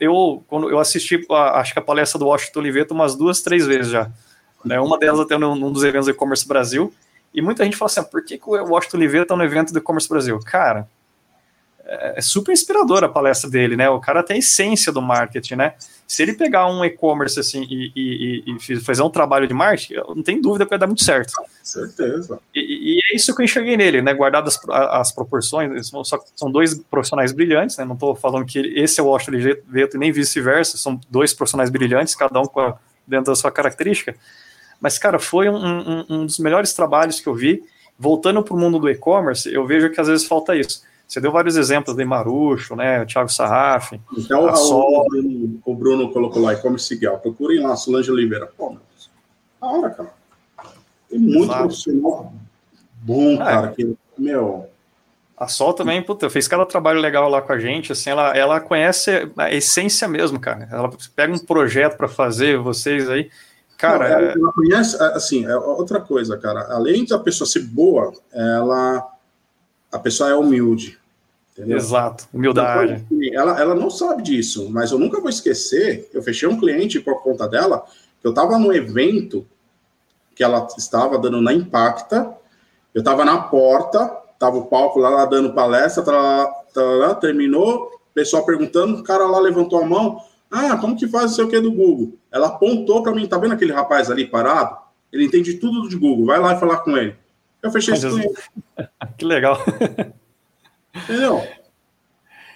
eu, quando eu assisti, a, acho que a palestra do Washington Oliveto umas duas, três vezes já, né, uma delas até num, num dos eventos do e-commerce Brasil, e muita gente fala assim, ah, por que, que o Washington Oliveto está no evento do e-commerce Brasil? Cara, é, é super inspiradora a palestra dele, né? O cara tem a essência do marketing, né? Se ele pegar um e-commerce assim e, e, e, fazer um trabalho de marketing, não tem dúvida que vai dar muito certo. Certeza. E, e é isso que eu enxerguei nele, né? Guardadas as, proporções, só são dois profissionais brilhantes, né? Não estou falando que esse é o Washington Veto e nem vice-versa, são dois profissionais brilhantes, cada um a, dentro da sua característica. Mas, cara, foi um, um, um dos melhores trabalhos que eu vi. Voltando para o mundo do e-commerce, eu vejo que às vezes falta isso você deu vários exemplos de Marucho, né? O Thiago Sarraf. Então, a Sol... o, Bruno, o Bruno colocou lá e-commerce Siguel. Procurem lá, Solange Oliveira. Pô, a hora, cara. Tem muito Exato. profissional bom, é. cara. Que, meu. A Sol também, puta, fez cada trabalho legal lá com a gente, assim, ela, ela conhece a essência mesmo, cara. Ela pega um projeto para fazer, vocês aí, cara... Não, ela, é ela conhece, assim, é outra coisa, cara, além da pessoa ser boa, ela, a pessoa é humilde, Entendeu? Exato, humildade. Então, ela, ela não sabe disso, mas eu nunca vou esquecer. Eu fechei um cliente por conta dela, eu estava no evento que ela estava dando na Impacta, eu estava na porta, estava o palco lá, lá dando palestra, tá, tá, lá, terminou, pessoal perguntando, o cara lá levantou a mão, ah, como que faz o seu que do Google? Ela apontou para mim, tá vendo aquele rapaz ali parado? Ele entende tudo de Google, vai lá e falar com ele. Eu fechei esse cliente. que legal. Entendeu?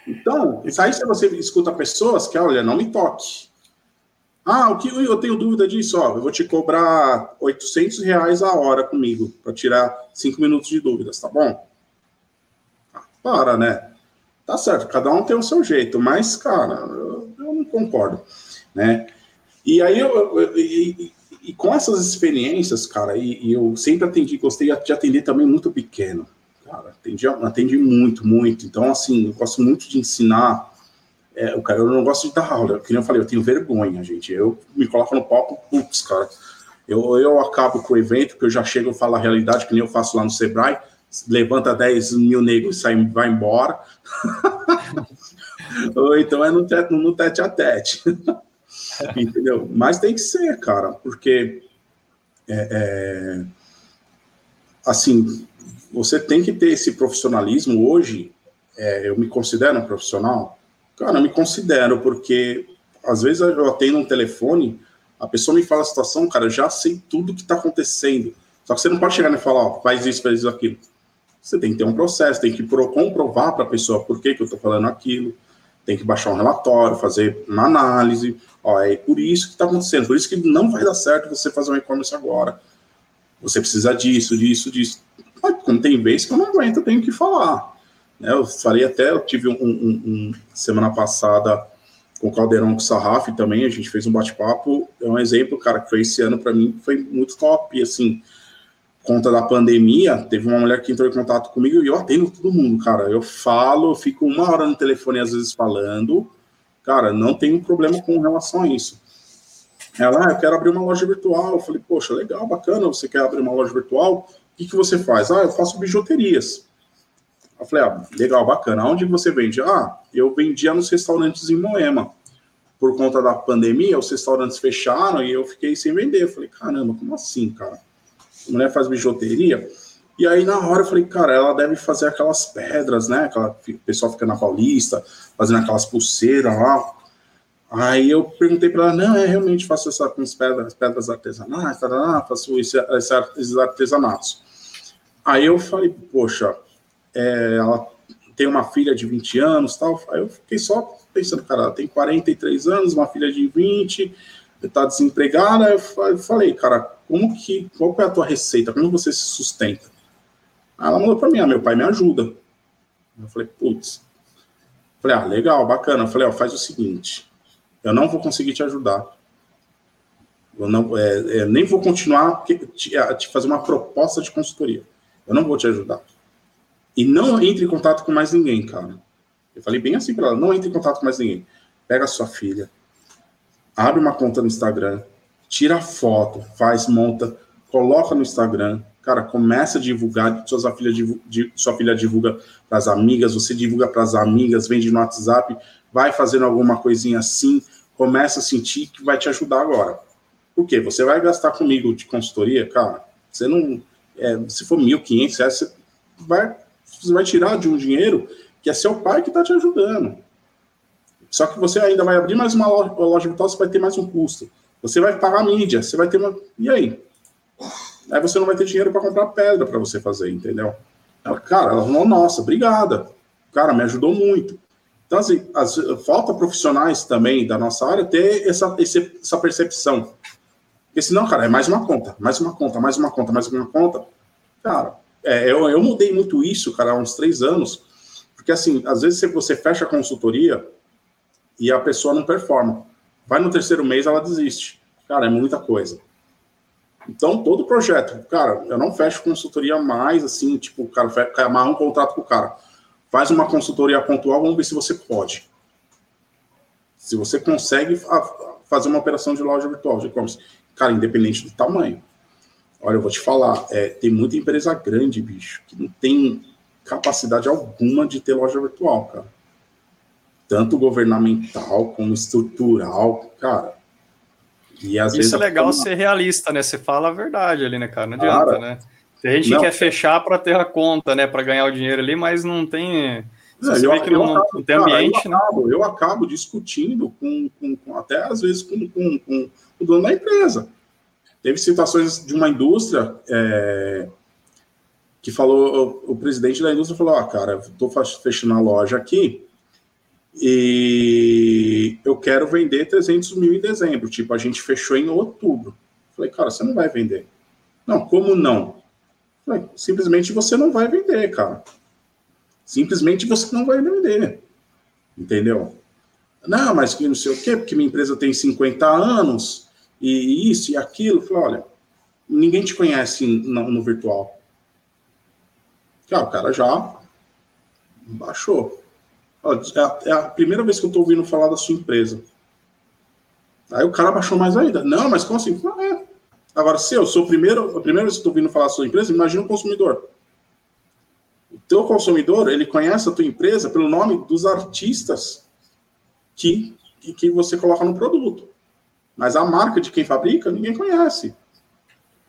Então, isso aí se você escuta pessoas que, olha, não me toque. Ah, o que eu tenho dúvida disso? Ó, eu vou te cobrar 800 reais a hora comigo para tirar cinco minutos de dúvidas, tá bom? Ah, para, né? Tá certo, cada um tem o seu jeito, mas, cara, eu, eu não concordo, né? E aí, eu, eu e, e, com essas experiências, cara, e, e eu sempre atendi, gostei de atender também muito pequeno, cara. Atendi, atendi muito, muito. Então, assim, eu gosto muito de ensinar. É, o cara, eu não gosto de dar aula. Como eu falei, eu tenho vergonha, gente. Eu me coloco no palco, putz, cara. Eu, eu acabo com o evento, que eu já chego e falo a realidade, que nem eu faço lá no Sebrae. Levanta 10 mil negros e sai, vai embora. Ou então é no tete, no tete a tete. Entendeu? Mas tem que ser, cara, porque é, é, assim, você tem que ter esse profissionalismo hoje. É, eu me considero um profissional? Cara, eu me considero, porque às vezes eu atendo um telefone, a pessoa me fala a situação, cara, eu já sei tudo que está acontecendo. Só que você não pode chegar e falar, ó, faz isso, faz isso, aquilo. Você tem que ter um processo, tem que comprovar para a pessoa por que, que eu estou falando aquilo, tem que baixar um relatório, fazer uma análise, ó, é por isso que está acontecendo, por isso que não vai dar certo você fazer um e-commerce agora. Você precisa disso, disso, disso. Mas, como tem vez que eu não aguento, eu tenho que falar. Né? Eu falei até, eu tive um, um, um semana passada com o Caldeirão com o Sarraf também, a gente fez um bate-papo, é um exemplo, cara, que foi esse ano para mim, foi muito top, assim, conta da pandemia, teve uma mulher que entrou em contato comigo e eu atendo todo mundo, cara. Eu falo, eu fico uma hora no telefone às vezes falando, cara, não tenho problema com relação a isso. Ela, ah, eu quero abrir uma loja virtual. Eu falei, poxa, legal, bacana, você quer abrir uma loja virtual? O que, que você faz? Ah, eu faço bijuterias. Eu falei, ah, legal, bacana. Onde você vende? Ah, eu vendia nos restaurantes em Moema. Por conta da pandemia, os restaurantes fecharam e eu fiquei sem vender. Eu falei, caramba, como assim, cara? a mulher faz bijuteria. E aí, na hora, eu falei, cara, ela deve fazer aquelas pedras, né? Aquela, o pessoal fica na Paulista, fazendo aquelas pulseiras lá. Aí eu perguntei para ela, não, é realmente faço essa com pedras, pedras artesanais, tarará, faço esse, esses artesanatos. Aí eu falei, poxa, é, ela tem uma filha de 20 anos tal. Aí eu fiquei só pensando, cara, ela tem 43 anos, uma filha de 20, está desempregada. Eu falei, cara, como que, qual é a tua receita? Como você se sustenta? Aí ela mandou para mim, ah, meu pai me ajuda. Eu falei, putz. Falei, ah, legal, bacana. Eu falei, ó, faz o seguinte, eu não vou conseguir te ajudar. Eu não, é, é, nem vou continuar te, a te fazer uma proposta de consultoria. Eu não vou te ajudar. E não entre em contato com mais ninguém, cara. Eu falei bem assim para ela, não entre em contato com mais ninguém. Pega a sua filha, abre uma conta no Instagram, tira foto, faz, monta, coloca no Instagram, cara, começa a divulgar, sua filha, sua filha divulga para as amigas, você divulga para as amigas, vende no WhatsApp, vai fazendo alguma coisinha assim, começa a sentir que vai te ajudar agora. Por quê? Você vai gastar comigo de consultoria, cara, você não, é, se for 1.500 reais, você vai, você vai tirar de um dinheiro que é seu pai que está te ajudando. Só que você ainda vai abrir mais uma loja, loja virtual, você vai ter mais um custo. Você vai pagar mídia, você vai ter uma. E aí? Aí você não vai ter dinheiro para comprar pedra para você fazer, entendeu? Ela, cara, ela falou, nossa, obrigada. Cara, me ajudou muito. Então, assim, as, falta profissionais também da nossa área ter essa, essa percepção. Porque senão, cara, é mais uma conta, mais uma conta, mais uma conta, mais uma conta. Cara, é, eu, eu mudei muito isso, cara, há uns três anos. Porque, assim, às vezes você fecha a consultoria e a pessoa não performa. Vai no terceiro mês, ela desiste. Cara, é muita coisa. Então, todo projeto, cara, eu não fecho consultoria mais assim, tipo, cara amarra um contrato com o cara. Faz uma consultoria pontual, vamos ver se você pode. Se você consegue fazer uma operação de loja virtual de e-commerce. Cara, independente do tamanho. Olha, eu vou te falar, é, tem muita empresa grande, bicho, que não tem capacidade alguma de ter loja virtual, cara tanto governamental como estrutural, cara. E às Isso vezes é legal ser realista, né? Você fala a verdade ali, né, cara? Não adianta, cara, né? Tem gente não, que quer fechar para ter a conta, né, para ganhar o dinheiro ali, mas não tem. Você eu, vê que não, acabo, não, tem ambiente, cara, eu, né? acabo, eu acabo discutindo com, com, com, até às vezes com, com, com, o dono da empresa. Teve situações de uma indústria é, que falou, o, o, presidente da indústria falou: ah, cara, estou fechando a loja aqui, e eu quero vender 300 mil em dezembro. Tipo, a gente fechou em outubro. Falei, cara, você não vai vender. Não, como não? Simplesmente você não vai vender, cara. Simplesmente você não vai vender. Entendeu? Não, mas que não sei o quê, porque minha empresa tem 50 anos e isso e aquilo. Falei, olha, ninguém te conhece no, no virtual. Cara, o cara já baixou. É a, é a primeira vez que eu estou ouvindo falar da sua empresa. Aí o cara baixou mais ainda. Não, mas como assim? Ah, é. Agora, se eu sou o primeiro, a primeira vez que estou ouvindo falar da sua empresa, imagina o consumidor. O teu consumidor, ele conhece a tua empresa pelo nome dos artistas que, que, que você coloca no produto. Mas a marca de quem fabrica, ninguém conhece.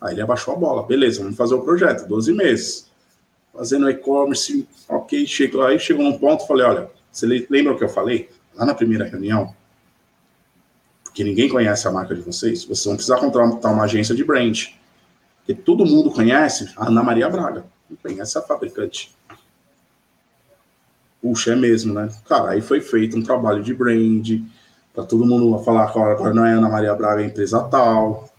Aí ele abaixou a bola. Beleza, vamos fazer o projeto, 12 meses. Fazendo e-commerce, ok, chegou, aí chegou num ponto, falei, olha, você lembra o que eu falei? Lá na primeira reunião, porque ninguém conhece a marca de vocês, vocês vão precisar contratar uma agência de brand. Porque todo mundo conhece a Ana Maria Braga, não conhece a fabricante. Puxa, é mesmo, né? Cara, aí foi feito um trabalho de brand, para todo mundo falar que agora não é Ana Maria Braga, é empresa tal,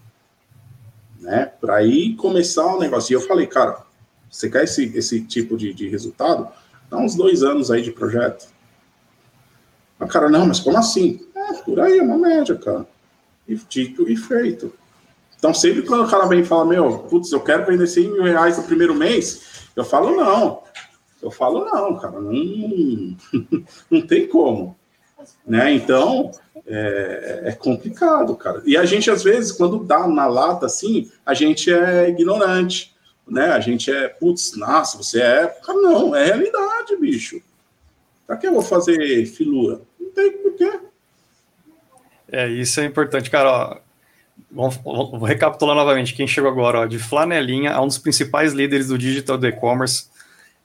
né? Para aí começar o negócio. E eu falei, cara, você quer esse, esse tipo de, de resultado? Dá uns dois anos aí de projeto. A cara, não, mas como assim? É, por aí, é uma média, cara. E dito e feito. Então, sempre quando o cara vem e fala, meu, putz, eu quero vender 100 mil reais no primeiro mês, eu falo, não. Eu falo, não, cara, não, não tem como. Né? Então, é, é, complicado, cara. E a gente, às vezes, quando dá na lata assim, a gente é ignorante, né? A gente é, putz, nossa, você é. Cara, não, é realidade, bicho. Pra que eu vou fazer filura? Não tem porquê. É, isso é importante, cara. Ó, vou recapitular novamente. Quem chegou agora, ó, de flanelinha, é um dos principais líderes do digital do e-commerce.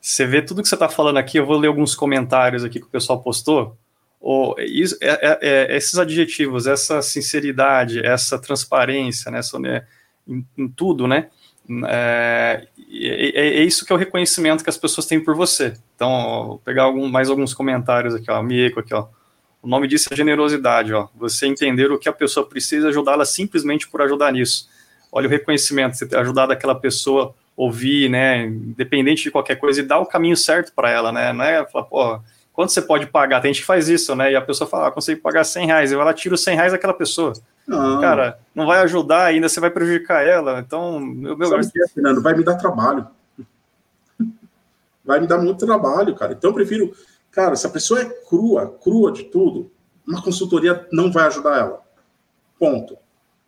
Você vê tudo que você está falando aqui, eu vou ler alguns comentários aqui que o pessoal postou. Oh, isso, é, é, é, esses adjetivos, essa sinceridade, essa transparência, né, né em, em, tudo, né? É, é, isso que é o reconhecimento que as pessoas têm por você. Então, ó, vou pegar algum, mais alguns comentários aqui, ó, aqui, ó. O nome disso é generosidade, ó. Você entender o que a pessoa precisa, ajudá-la simplesmente por ajudar nisso. Olha o reconhecimento, você ter ajudado aquela pessoa ouvir, né, independente de qualquer coisa, e dar o caminho certo para ela, né, não é falar, pô, quanto você pode pagar? Tem gente que faz isso, né, e a pessoa fala, ah, consigo pagar 100 reais, e ela tira os 100 reais daquela pessoa. Não. Cara, não vai ajudar ainda, você vai prejudicar ela, então... Meu, meu Sabe que é, Fernando? Vai me dar trabalho. Vai me dar muito trabalho, cara. Então eu prefiro... Cara, se a pessoa é crua, crua de tudo, uma consultoria não vai ajudar ela. Ponto.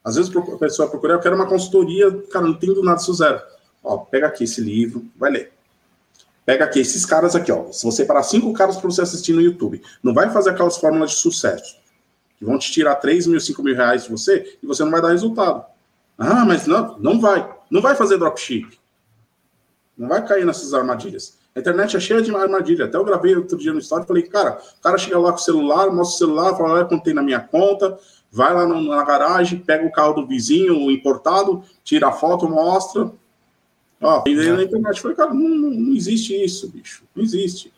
Às vezes a pessoa procura, eu quero uma consultoria, cara, não tenho do nada isso zero. Ó, pega aqui esse livro, vai ler. Pega aqui esses caras aqui, ó. Se você parar cinco caras para você assistir no YouTube, não vai fazer aquelas fórmulas de sucesso que vão te tirar 3 mil, 5 mil reais de você e você não vai dar resultado. Ah, mas não, não vai. Não vai fazer dropship. Não vai cair nessas armadilhas. A internet é cheia de armadilha. Até eu gravei outro dia no story e falei, cara, o cara chega lá com o celular, mostra o celular, fala, olha quanto tem na minha conta, vai lá na garagem, pega o carro do vizinho, o importado, tira a foto, mostra, Ó, e daí na internet foi, cara, não, não, existe isso, bicho. Não existe.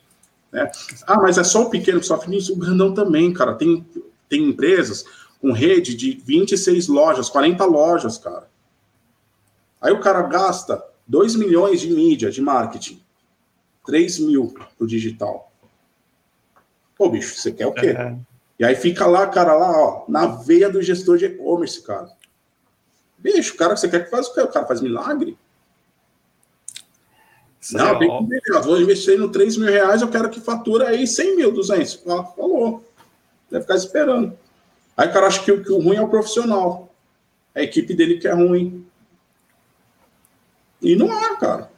Né? Ah, mas é só o pequeno que sofre nisso? O grandão também, cara. Tem, tem empresas com rede de 26 lojas, 40 lojas, cara. Aí o cara gasta 2 milhões de mídia, de marketing. 3 mil pro digital. Pô, bicho, você quer o quê? É. E aí fica lá, cara, lá, ó, na veia do gestor de e-commerce, cara. Bicho, cara, você quer que faz o quê? O cara faz milagre? Não, tem que ver. Eu vou investir no 3 mil reais, eu quero que fatura aí 100 mil, 200. Ah, falou. Vai ficar esperando. Aí o cara acha que, que o ruim é o profissional. A equipe dele que é ruim. E não é, cara.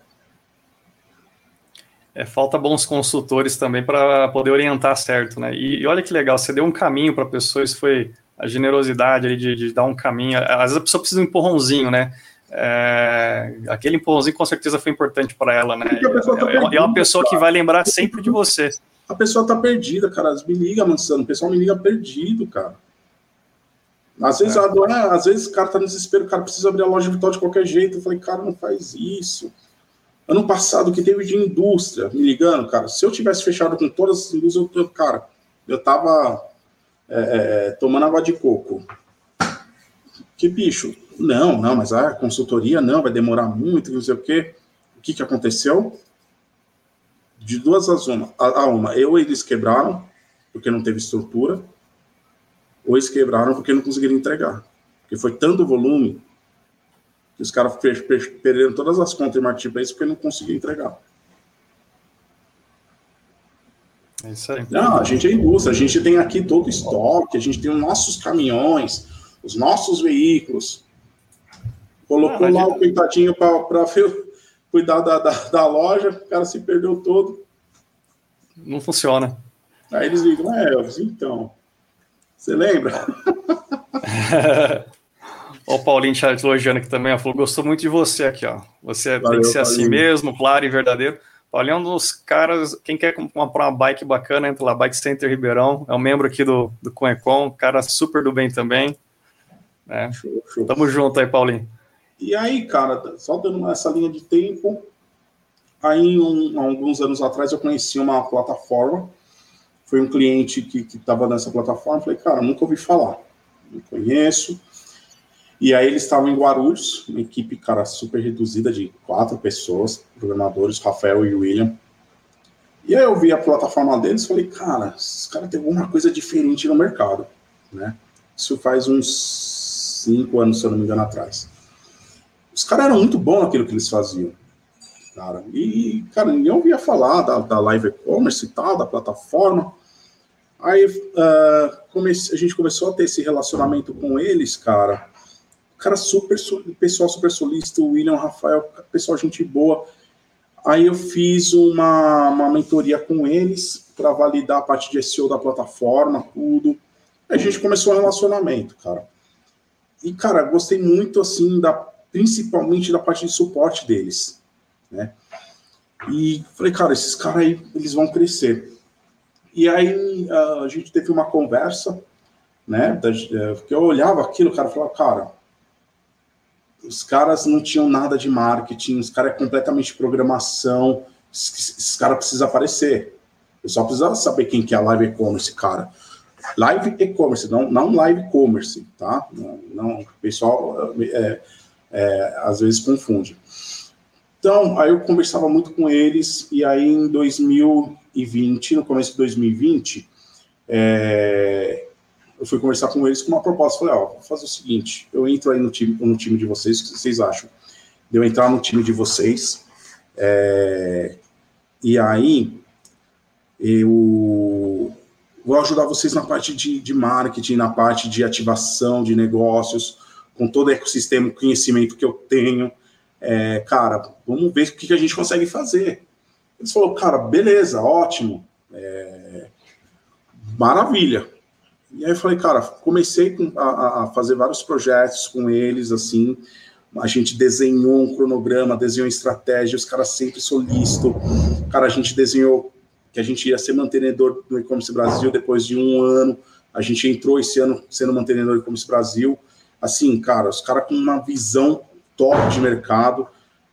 É, falta bons consultores também para poder orientar certo, né? E, e, olha que legal, você deu um caminho para a pessoa, isso foi a generosidade ali de, de, dar um caminho. Às vezes a pessoa precisa de um empurrãozinho, né? É, aquele empurrãozinho com certeza foi importante para ela, né? Tá é, uma, é, uma pessoa cara. que vai lembrar sempre de você. A pessoa tá perdida, cara. Me liga, Mansano. O pessoal me liga perdido, cara. Às vezes, é. é. às vezes o cara tá no desespero, o cara precisa abrir a loja virtual de qualquer jeito. Eu falei, cara, não faz isso. Ano passado, que teve de indústria me ligando, cara, se eu tivesse fechado com todas as indústrias, eu, cara, eu tava é, é tomando água de coco. Que bicho, não, não, mas a consultoria não, vai demorar muito, não sei o quê. O que, que aconteceu? De duas às uma, a, a uma, eu eles quebraram, porque não teve estrutura, ou eles quebraram porque não conseguiram entregar. Porque foi tanto volume que os caras perderam todas as contas em marketplace porque não conseguiram entregar. É isso aí. Não, a gente é indústria, a gente tem aqui todo o estoque, a gente tem os nossos caminhões, os nossos veículos. Colocou ah, lá o coitadinho para cuidar da, da, da, loja, o cara se perdeu todo. Não funciona. Aí eles ligam, é, Elvis, então. Você lembra? o Paulinho te elogiando aqui também, ó, falou, gostou muito de você aqui, ó. Você Valeu, tem que ser assim Paulinho. assim mesmo, claro e verdadeiro. Paulinho é um dos caras, quem quer comprar uma bike bacana, entra lá, Bike Center Ribeirão, é um membro aqui do, do Conecon, cara super do bem também. Né? Show, show. Tamo junto aí, Paulinho. E aí, cara, só dando essa linha de tempo, aí um, alguns anos atrás eu conheci uma plataforma, foi um cliente que estava nessa plataforma, falei, cara, nunca ouvi falar, não conheço, e aí eles estavam em Guarulhos, uma equipe, cara, super reduzida de quatro pessoas, programadores, Rafael e William. E aí eu vi a plataforma deles e falei, cara, esses caras têm alguma coisa diferente no mercado, né? Isso faz uns cinco anos, se eu não me engano, atrás. Os caras eram muito bons naquilo que eles faziam, cara. E, cara, ninguém ouvia falar da, da live e-commerce e tal, da plataforma. Aí uh, comece, a gente começou a ter esse relacionamento com eles, cara cara super, pessoal super solícito, o William, Rafael, pessoal gente boa. Aí eu fiz uma, uma mentoria com eles para validar a parte de SEO da plataforma, tudo. A gente começou um relacionamento, cara. E, cara, gostei muito, assim, da, principalmente da parte de suporte deles, né? E falei, cara, esses caras aí, eles vão crescer. E aí a gente teve uma conversa, né? Porque eu olhava aquilo, cara, falava, cara, os caras não tinham nada de marketing, os caras é completamente programação, esses caras precisam aparecer. Eu só precisava saber quem que é a live e-commerce, cara. Live e-commerce, não, não live commerce, tá? Não, não o pessoal é, é, às vezes confunde. Então, aí eu conversava muito com eles, e aí em 2020, no começo de 2020, é, eu fui conversar com eles com uma proposta. Falei, ó, vou fazer o seguinte: eu entro aí no time, no time de vocês, o que vocês acham? De eu entrar no time de vocês, é, e aí eu vou ajudar vocês na parte de, de marketing, na parte de ativação de negócios, com todo o ecossistema, conhecimento que eu tenho. É, cara, vamos ver o que, que a gente consegue fazer. Eles falaram, cara, beleza, ótimo, é, maravilha. E aí eu falei, cara, comecei a, a, fazer vários projetos com eles, assim, a gente desenhou um cronograma, desenhou estratégia, os caras sempre solícitos. Cara, a gente desenhou que a gente ia ser mantenedor do e-commerce Brasil depois de um ano. A gente entrou esse ano sendo mantenedor do e-commerce Brasil. Assim, cara, os caras com uma visão top de mercado.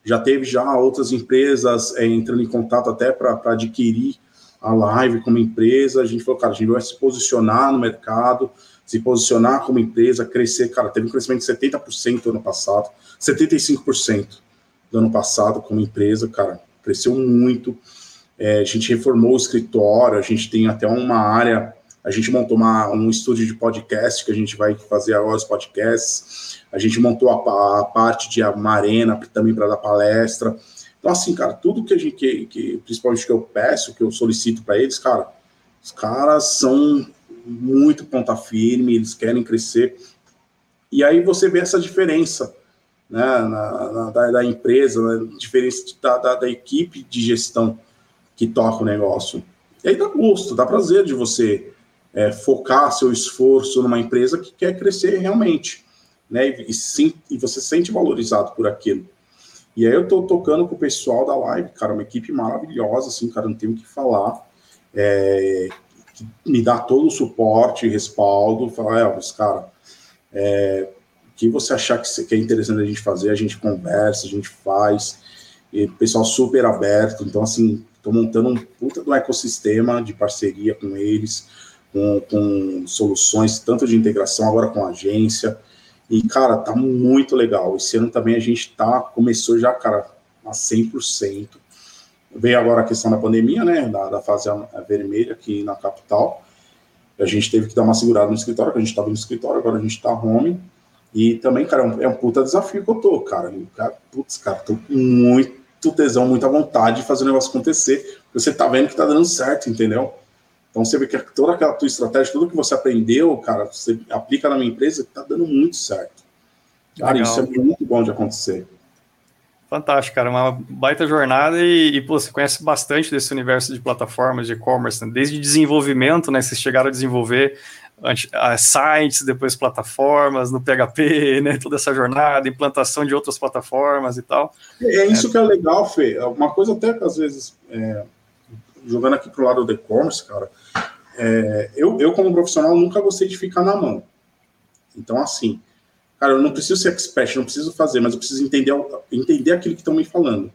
Já teve já outras empresas é, entrando em contato até para adquirir a live como empresa, a gente falou, cara, a gente vai se posicionar no mercado, se posicionar como empresa, crescer, cara, teve um crescimento de 70% ano passado, 75% do ano passado como empresa, cara, cresceu muito. É, a gente reformou o escritório, a gente tem até uma área, a gente montou uma, um estúdio de podcast que a gente vai fazer agora os podcasts, a gente montou a, a parte de uma arena também para dar palestra. Então, assim, cara, tudo que a gente, que, que principalmente que eu peço, que eu solicito para eles, cara, os caras são muito ponta firme, eles querem crescer. E aí você vê essa diferença né, na, na da, da, empresa, né, diferença da, da, da, equipe de gestão que toca o negócio. E aí dá gosto, dá prazer de você é, focar seu esforço numa empresa que quer crescer realmente. Né, e, e, e você se sente valorizado por aquilo. E aí eu tô tocando com o pessoal da live, cara, uma equipe maravilhosa, assim, cara, não tenho o que falar. É, que me dá todo o suporte, respaldo, falar, Elvis, cara, é, o que você achar que, que é interessante a gente fazer, a gente conversa, a gente faz. E pessoal super aberto, então assim, tô montando um puta do ecossistema de parceria com eles, com, com soluções tanto de integração agora com a agência, e, cara, tá muito legal. Esse ano também a gente tá, começou já, cara, a 100%. Veio agora a questão da pandemia, né, da, da fase vermelha aqui na capital. A gente teve que dar uma segurada no escritório, que a gente estava no escritório, agora a gente tá home. E também, cara, é um, é um puta desafio que eu tô, cara. cara putz, cara, tô com muito tesão, muita vontade de fazer o negócio acontecer. Você tá vendo que tá dando certo, entendeu? Então você vê que toda aquela tua estratégia, tudo que você aprendeu, cara, você aplica na minha empresa, está dando muito certo. Cara, Legal. isso é muito bom de acontecer. Fantástico, cara. Uma baita jornada e, e pô, você conhece bastante desse universo de plataformas de e-commerce, né? desde desenvolvimento, né? Vocês chegaram a desenvolver sites, depois plataformas no PHP, né? Toda essa jornada, implantação de outras plataformas e tal. É, é isso é. que é legal, Fê. Uma coisa até que às vezes, é, jogando aqui pro lado do e-commerce, cara, é, eu, eu como profissional nunca gostei de ficar na mão. Então, assim, cara, eu não preciso ser expert, não preciso fazer, mas eu preciso entender, entender aquilo que estão me falando.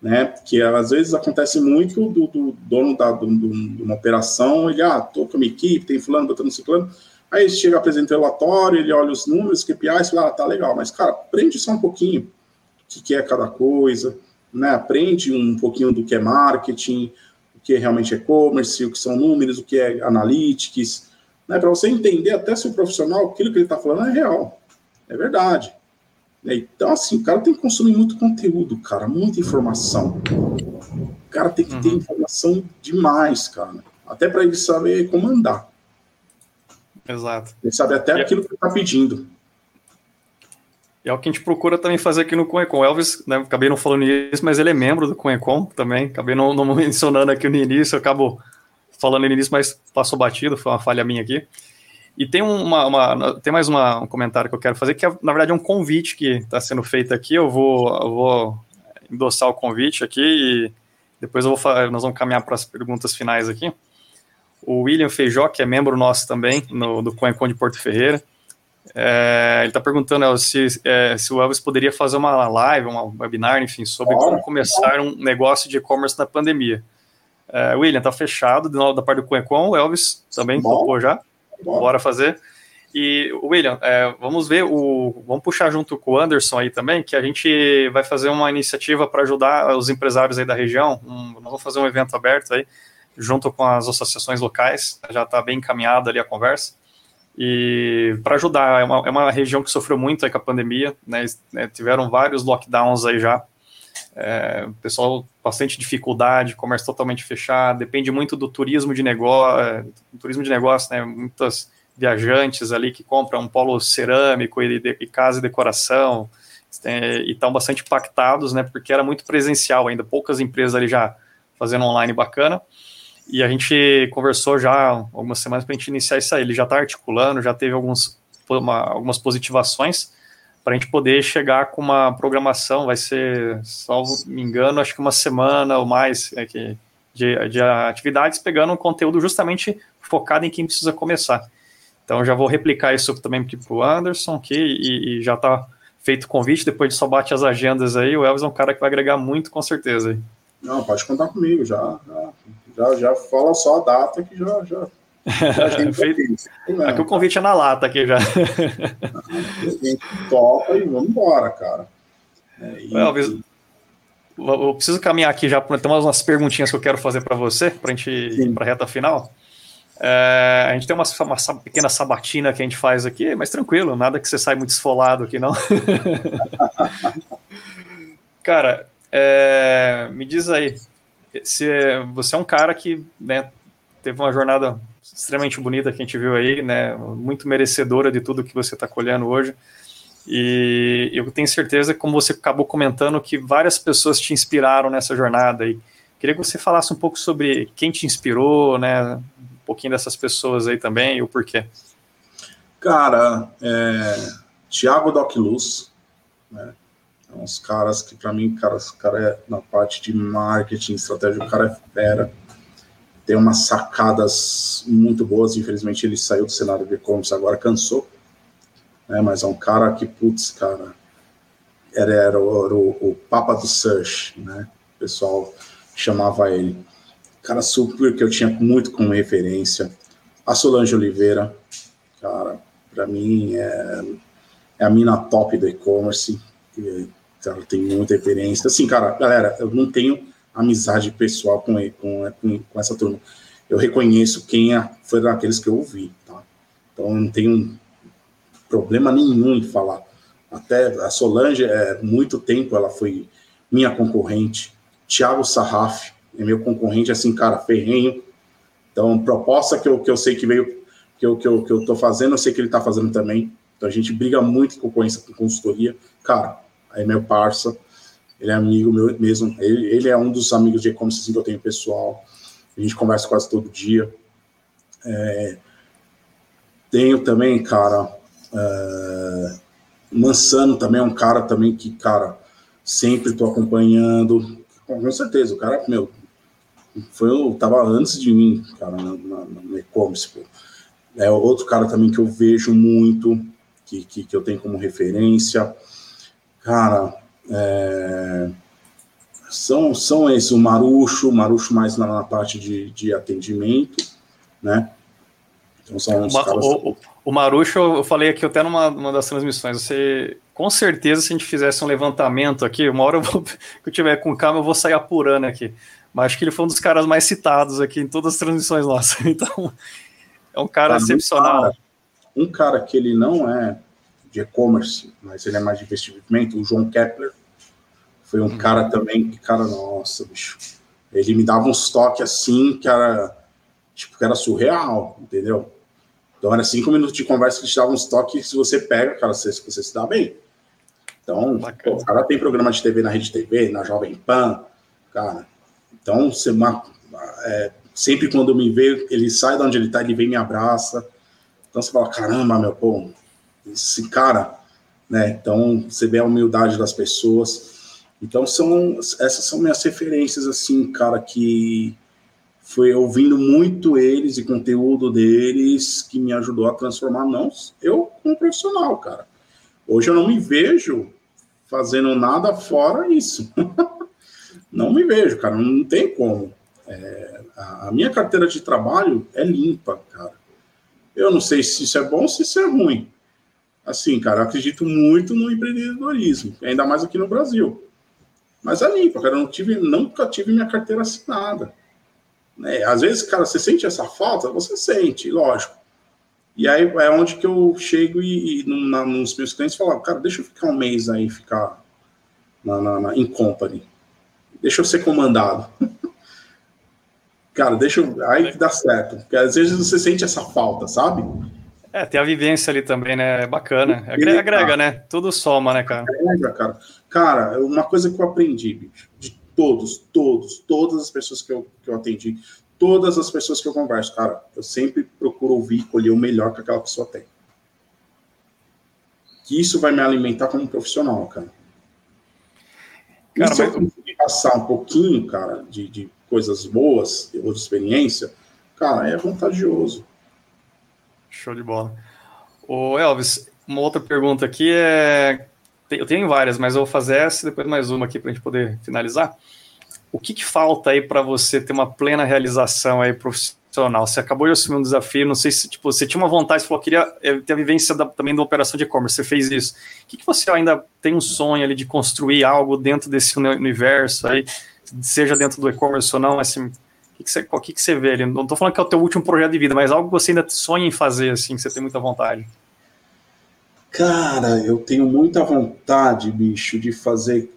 Né? Que às vezes acontece muito do, do dono da, do, de uma operação, ele, ah, tô com a minha equipe, tem fulano, botando ciclano, aí ele chega, apresenta o relatório, ele olha os números, os KPIs, fala, ah, tá legal, mas, cara, aprende só um pouquinho o que, que é cada coisa, né? Aprende um pouquinho do que é marketing, o que é realmente e-commerce, o que são números, o que é analytics, né? Para você entender até se o profissional, aquilo que ele está falando é real. É verdade. Então, assim, o cara tem que consumir muito conteúdo, cara, muita informação. O cara tem que ter uhum. informação demais, cara. Até para ele saber comandar. Exato. Ele sabe até e aquilo que ele está pedindo. E é o que a gente procura também fazer aqui no Conecon. O Elvis, né, acabei não falando isso, mas ele é membro do Conecon também. Acabei não, não mencionando aqui no início, eu acabo falando no início, mas passou batido, foi uma falha minha aqui. E tem, uma, uma tem mais uma, um comentário que eu quero fazer, que é, na verdade é um convite que está sendo feito aqui. Eu vou, eu vou endossar o convite aqui e depois vou, nós vamos caminhar para as perguntas finais aqui. O William Feijó, que é membro nosso também, no, do CoinCon de Porto Ferreira, é, ele está perguntando se, é, se o Elvis poderia fazer uma live, um webinar, enfim, sobre como começar um negócio de e-commerce na pandemia. É, William, tá fechado de novo da parte do CoinCon, o Elvis também topou já. Bom. Bora fazer. E, William, é, vamos ver o. Vamos puxar junto com o Anderson aí também, que a gente vai fazer uma iniciativa para ajudar os empresários aí da região. Um, nós vamos fazer um evento aberto aí, junto com as associações locais. Já está bem encaminhada ali a conversa. E para ajudar, é uma, é uma região que sofreu muito com a pandemia, né? né tiveram vários lockdowns aí já. É, pessoal, bastante dificuldade, comércio totalmente fechado, depende muito do turismo de negócio, é, turismo de negócio, né? Muitas viajantes ali que compram um polo cerâmico e, de, e casa e decoração é, e estão bastante impactados, né? Porque era muito presencial ainda, poucas empresas ali já fazendo online bacana. E a gente conversou já algumas semanas para a gente iniciar isso aí. Ele já está articulando, já teve alguns, uma, algumas positivações para a gente poder chegar com uma programação, vai ser, salvo me engano, acho que uma semana ou mais é que, de, de atividades, pegando um conteúdo justamente focado em quem precisa começar. Então já vou replicar isso também para o Anderson aqui e, e já está feito o convite, depois de só bate as agendas aí, o Elvis é um cara que vai agregar muito com certeza. Não, pode contar comigo, já, já, já, já fala só a data que já, já, aqui o convite é na lata aqui já. topa e vamos embora, cara. É, e... Elvis, eu preciso caminhar aqui já, tem umas perguntinhas que eu quero fazer para você, para a gente ir para a reta final. É, a gente tem uma, uma, pequena sabatina que a gente faz aqui, mas tranquilo, nada que você sai muito esfolado aqui, não. cara, é, me diz aí, se você é um cara que né, teve uma jornada extremamente bonita que a gente viu aí, né? Muito merecedora de tudo que você está colhendo hoje. E eu tenho certeza, como você acabou comentando, que várias pessoas te inspiraram nessa jornada. E queria que você falasse um pouco sobre quem te inspirou, né? Um pouquinho dessas pessoas aí também e o porquê. Cara, é, Tiago Docluz, né? É uns caras que, para mim, cara, cara é na parte de marketing, estratégia, o cara é fera tem umas sacadas muito boas. Infelizmente, ele saiu do cenário de e-commerce, agora cansou. Né? Mas é um cara que, putz, cara, era, era, o, era o, o, Papa do Search, né? O pessoal chamava ele. Cara super que eu tinha muito como referência. A Solange Oliveira, cara, para mim é, é a mina top do e-commerce. Ela tem muita referência. Assim, cara, galera, eu não tenho amizade pessoal com, com, com, com essa turma. Eu reconheço quem é, foram aqueles que eu ouvi, tá? Então eu não tenho problema nenhum em falar. Até a Solange, é, muito tempo ela foi minha concorrente. Tiago Sarraf é meu concorrente, assim, cara, ferrenho. Então, proposta que eu, que eu sei que veio, que eu, que, eu, que eu tô fazendo, eu sei que ele tá fazendo também. Então a gente briga muito com concorrência com consultoria. Cara, aí meu parça, ele é amigo meu mesmo, ele, ele é um dos amigos de e-commerce assim, que eu tenho pessoal, a gente conversa quase todo dia. É, Tenho também, cara. É, Mansano também é um cara também que, cara, sempre tô acompanhando. Com certeza, o cara, meu, foi, tava antes de mim, cara, no e-commerce. É outro cara também que eu vejo muito, que, que, que eu tenho como referência. Cara, é, são, são esses, o Marucho, o Marucho mais na, na parte de, de atendimento, né? Então são os caras... o, o Marucho, eu falei aqui até numa, numa das transmissões, você, com certeza, se a gente fizesse um levantamento aqui, uma hora eu vou, que eu tiver com calma, eu vou sair apurando aqui. Mas acho que ele foi um dos caras mais citados aqui em todas as transmissões nossas. Então, é um cara excepcional. Um cara, um cara que ele não é de e-commerce, mas ele é mais de investimento, o João Kepler. Foi um cara também que, cara, nossa, bicho. Ele me dava uns toques assim que era, tipo, que era surreal, entendeu? Então era cinco minutos de conversa que te dava uns toques se você pega, cara, você, você se dá bem. Então, pô, o cara tem programa de TV na Rede TV, na Jovem Pan, cara. Então, você, é, sempre quando me vê, ele sai de onde ele tá, ele vem e me abraça. Então você fala, caramba, meu, pô, esse cara, né? Então você vê a humildade das pessoas. Então são essas são minhas referências, assim, cara, que foi ouvindo muito eles e conteúdo deles que me ajudou a transformar não eu como profissional, cara. Hoje eu não me vejo fazendo nada fora isso. não me vejo, cara, não tem como. É, a minha carteira de trabalho é limpa, cara. Eu não sei se isso é bom ou se isso é ruim. Assim, cara, acredito muito no empreendedorismo, ainda mais aqui no Brasil. Mas é limpa, cara. Eu não tive, nunca tive minha carteira assinada. Né? Às vezes, cara, você sente essa falta? Você sente, lógico. E aí é onde que eu chego e, e na, nos meus clientes falo, cara, deixa eu ficar um mês aí, ficar na, na, na em company. Deixa eu ser comandado. cara, deixa eu, aí que dá certo. Porque às vezes você sente essa falta, sabe? É, tem a vivência ali também, né? É bacana. Agrega, agrega, né? Tudo soma, né, cara? Agrega, cara. Cara, uma coisa que eu aprendi, bicho, de todos, todos, todas as pessoas que eu, que eu atendi, todas as pessoas que eu converso, cara, eu sempre procuro ouvir e colher o melhor que aquela pessoa tem. Que isso vai me alimentar como profissional, cara. cara e se mas... eu conseguir passar um pouquinho, cara, de, de coisas boas ou de experiência, cara, é vantajoso. Show de bola. O Elvis, uma outra pergunta aqui é. Eu tenho várias, mas eu vou fazer essa e depois mais uma aqui para a gente poder finalizar. O que, que falta aí para você ter uma plena realização aí profissional? Você acabou de assumir um desafio, não sei se tipo, você tinha uma vontade, você falou que queria ter a vivência da, também da operação de e-commerce, você fez isso. O que, que você ainda tem um sonho ali de construir algo dentro desse universo aí, seja dentro do e-commerce ou não, assim, o que, você, o que, que você vê ali? Não estou falando que é o teu último projeto de vida, mas algo que você ainda sonha em fazer, assim, que você tem muita vontade. Cara, eu tenho muita vontade, bicho, de fazer.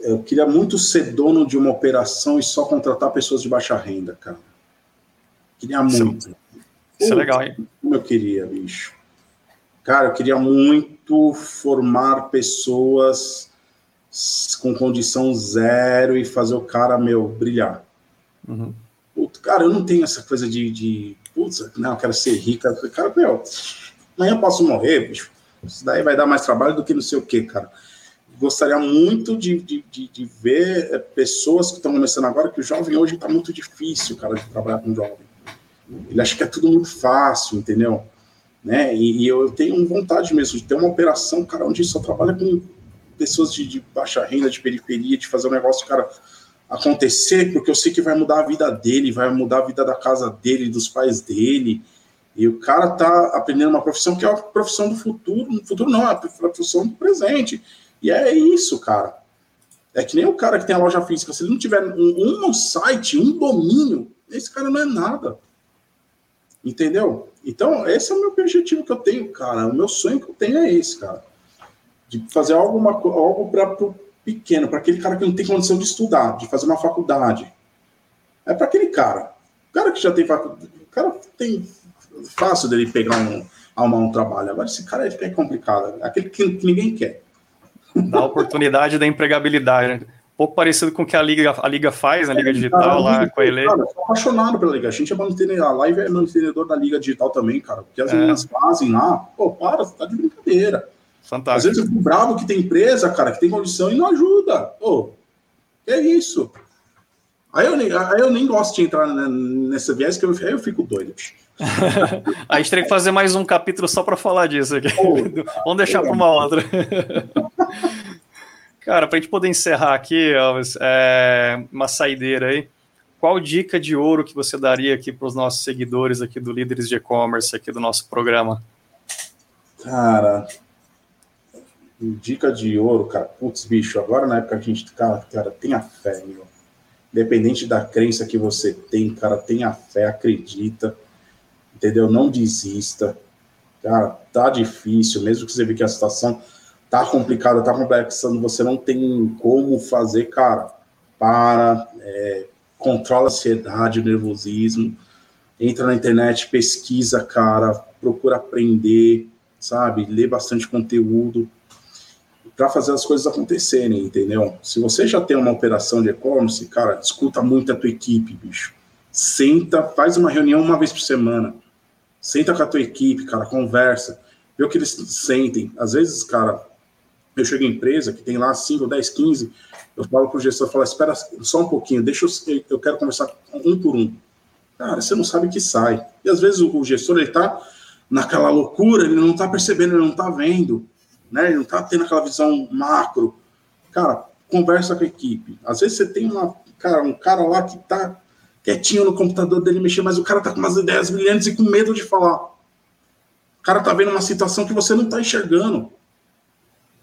Eu queria muito ser dono de uma operação e só contratar pessoas de baixa renda, cara. Queria muito. Isso, isso é legal, hein? Como eu queria, bicho. Cara, eu queria muito formar pessoas com condição zero e fazer o cara, meu, brilhar. Uhum. Puta, cara, eu não tenho essa coisa de, de putz, não, eu quero ser rica. Cara, meu, amanhã eu posso morrer, bicho. Isso daí vai dar mais trabalho do que não sei o que, cara. Gostaria muito de, de, de, de ver é, pessoas que estão começando agora, que o jovem hoje está muito difícil, cara, de trabalhar com jovem. Ele acha que é tudo muito fácil, entendeu? Né? E, e eu tenho vontade mesmo de ter uma operação, cara, onde só trabalha com pessoas de, de baixa renda, de periferia, de fazer um negócio, cara, acontecer, porque eu sei que vai mudar a vida dele, vai mudar a vida da casa dele, dos pais dele. E o cara tá aprendendo uma profissão que é a profissão do futuro. No futuro não, é a profissão do presente. E é isso, cara. É que nem o cara que tem a loja física. Se ele não tiver um, um site, um domínio, esse cara não é nada. Entendeu? Então, esse é o meu objetivo que eu tenho, cara. O meu sonho que eu tenho é esse, cara. De fazer alguma, algo para pequeno, para aquele cara que não tem condição de estudar, de fazer uma faculdade. É para aquele cara. O cara que já tem faculdade, o cara tem fácil dele pegar um, arrumar um trabalho. Agora, esse cara é complicado, é aquele que, ninguém quer. Da oportunidade da empregabilidade. pouco parecido com o que a Liga, a Liga faz, a Liga é, Digital cara, lá com a Ele. Cara, eu sou apaixonado pela Liga. A gente é mantenedor, a Live é mantenedor da Liga Digital também, cara. Porque as é. meninas fazem lá, pô, para, tá de brincadeira. Fantástico. Às vezes eu fico bravo que tem empresa, cara, que tem condição e não ajuda. Pô, que é isso? Aí eu, nem, aí eu nem gosto de entrar nessa viés, que eu, aí eu fico doido. a gente tem que fazer mais um capítulo só para falar disso aqui. Oh, Vamos deixar para uma outra. Cara, para a gente poder encerrar aqui, Elvis, é, uma saideira aí. Qual dica de ouro que você daria aqui para os nossos seguidores aqui do Líderes de E-Commerce, aqui do nosso programa? Cara, dica de ouro, cara, putz, bicho, agora na época a gente, cara, cara, tenha fé, meu. Independente da crença que você tem, cara, tenha fé, acredita, entendeu? Não desista. Cara, tá difícil, mesmo que você vê que a situação tá complicada, tá complexa, você não tem como fazer, cara, para, é, controla a ansiedade, o nervosismo, entra na internet, pesquisa, cara, procura aprender, sabe, lê bastante conteúdo para fazer as coisas acontecerem, entendeu? Se você já tem uma operação de e-commerce, cara, escuta muito a tua equipe, bicho. Senta, faz uma reunião uma vez por semana. Senta com a tua equipe, cara, conversa, vê o que eles sentem. Às vezes, cara, eu chego em empresa que tem lá 5, 10, 15, eu falo para o gestor, falo, espera só um pouquinho, deixa eu, eu quero conversar um por um. Cara, você não sabe que sai. E às vezes o, o gestor, ele tá naquela loucura, ele não tá percebendo, ele não tá vendo, né? Ele não tá tendo aquela visão macro. Cara, conversa com a equipe. Às vezes você tem uma, cara, um cara lá que tá quietinho no computador dele mexer, mas o cara tá com umas ideias brilhantes e com medo de falar. O cara tá vendo uma situação que você não tá enxergando.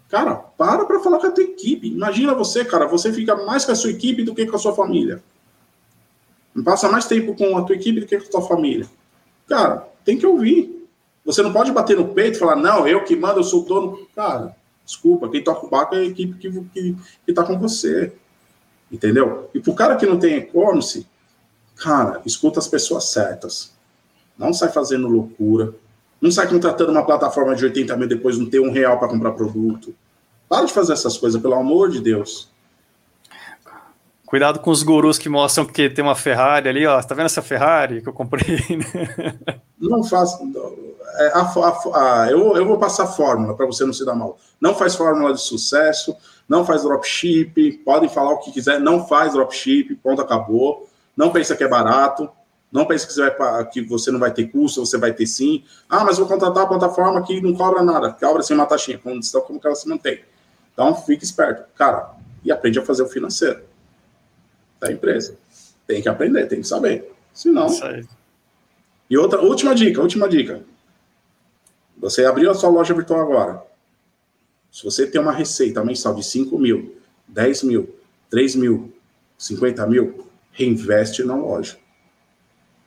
Cara, para para falar com a tua equipe. Imagina você, cara, você fica mais com a sua equipe do que com a sua família. Passa mais tempo com a tua equipe do que com a tua família. Cara, tem que ouvir. Você não pode bater no peito e falar, não, eu que mando, eu sou o dono. Cara, desculpa, quem toca o barco é a equipe que, que, que tá com você. Entendeu? E pro cara que não tem e-commerce, cara, escuta as pessoas certas. Não sai fazendo loucura. Não sai contratando uma plataforma de 80 mil depois não ter um real para comprar produto. Para de fazer essas coisas, pelo amor de Deus. Cuidado com os gurus que mostram que tem uma Ferrari ali, ó. Tá vendo essa Ferrari que eu comprei? não faz. É, a, a, a, eu, eu vou passar fórmula para você não se dar mal. Não faz fórmula de sucesso, não faz dropship, podem falar o que quiser, não faz dropship, ponto, acabou. Não pensa que é barato. Não pense que você, vai, que você não vai ter custo, você vai ter sim. Ah, mas vou contratar a plataforma que não cobra nada, cobra sem uma taxinha. Condição como que ela se mantém. Então, fique esperto. Cara, e aprende a fazer o financeiro da empresa. Tem que aprender, tem que saber. Senão. E outra, última dica, última dica. Você abriu a sua loja virtual agora. Se você tem uma receita mensal de 5 mil, 10 mil, 3 mil, 50 mil, reinveste na loja.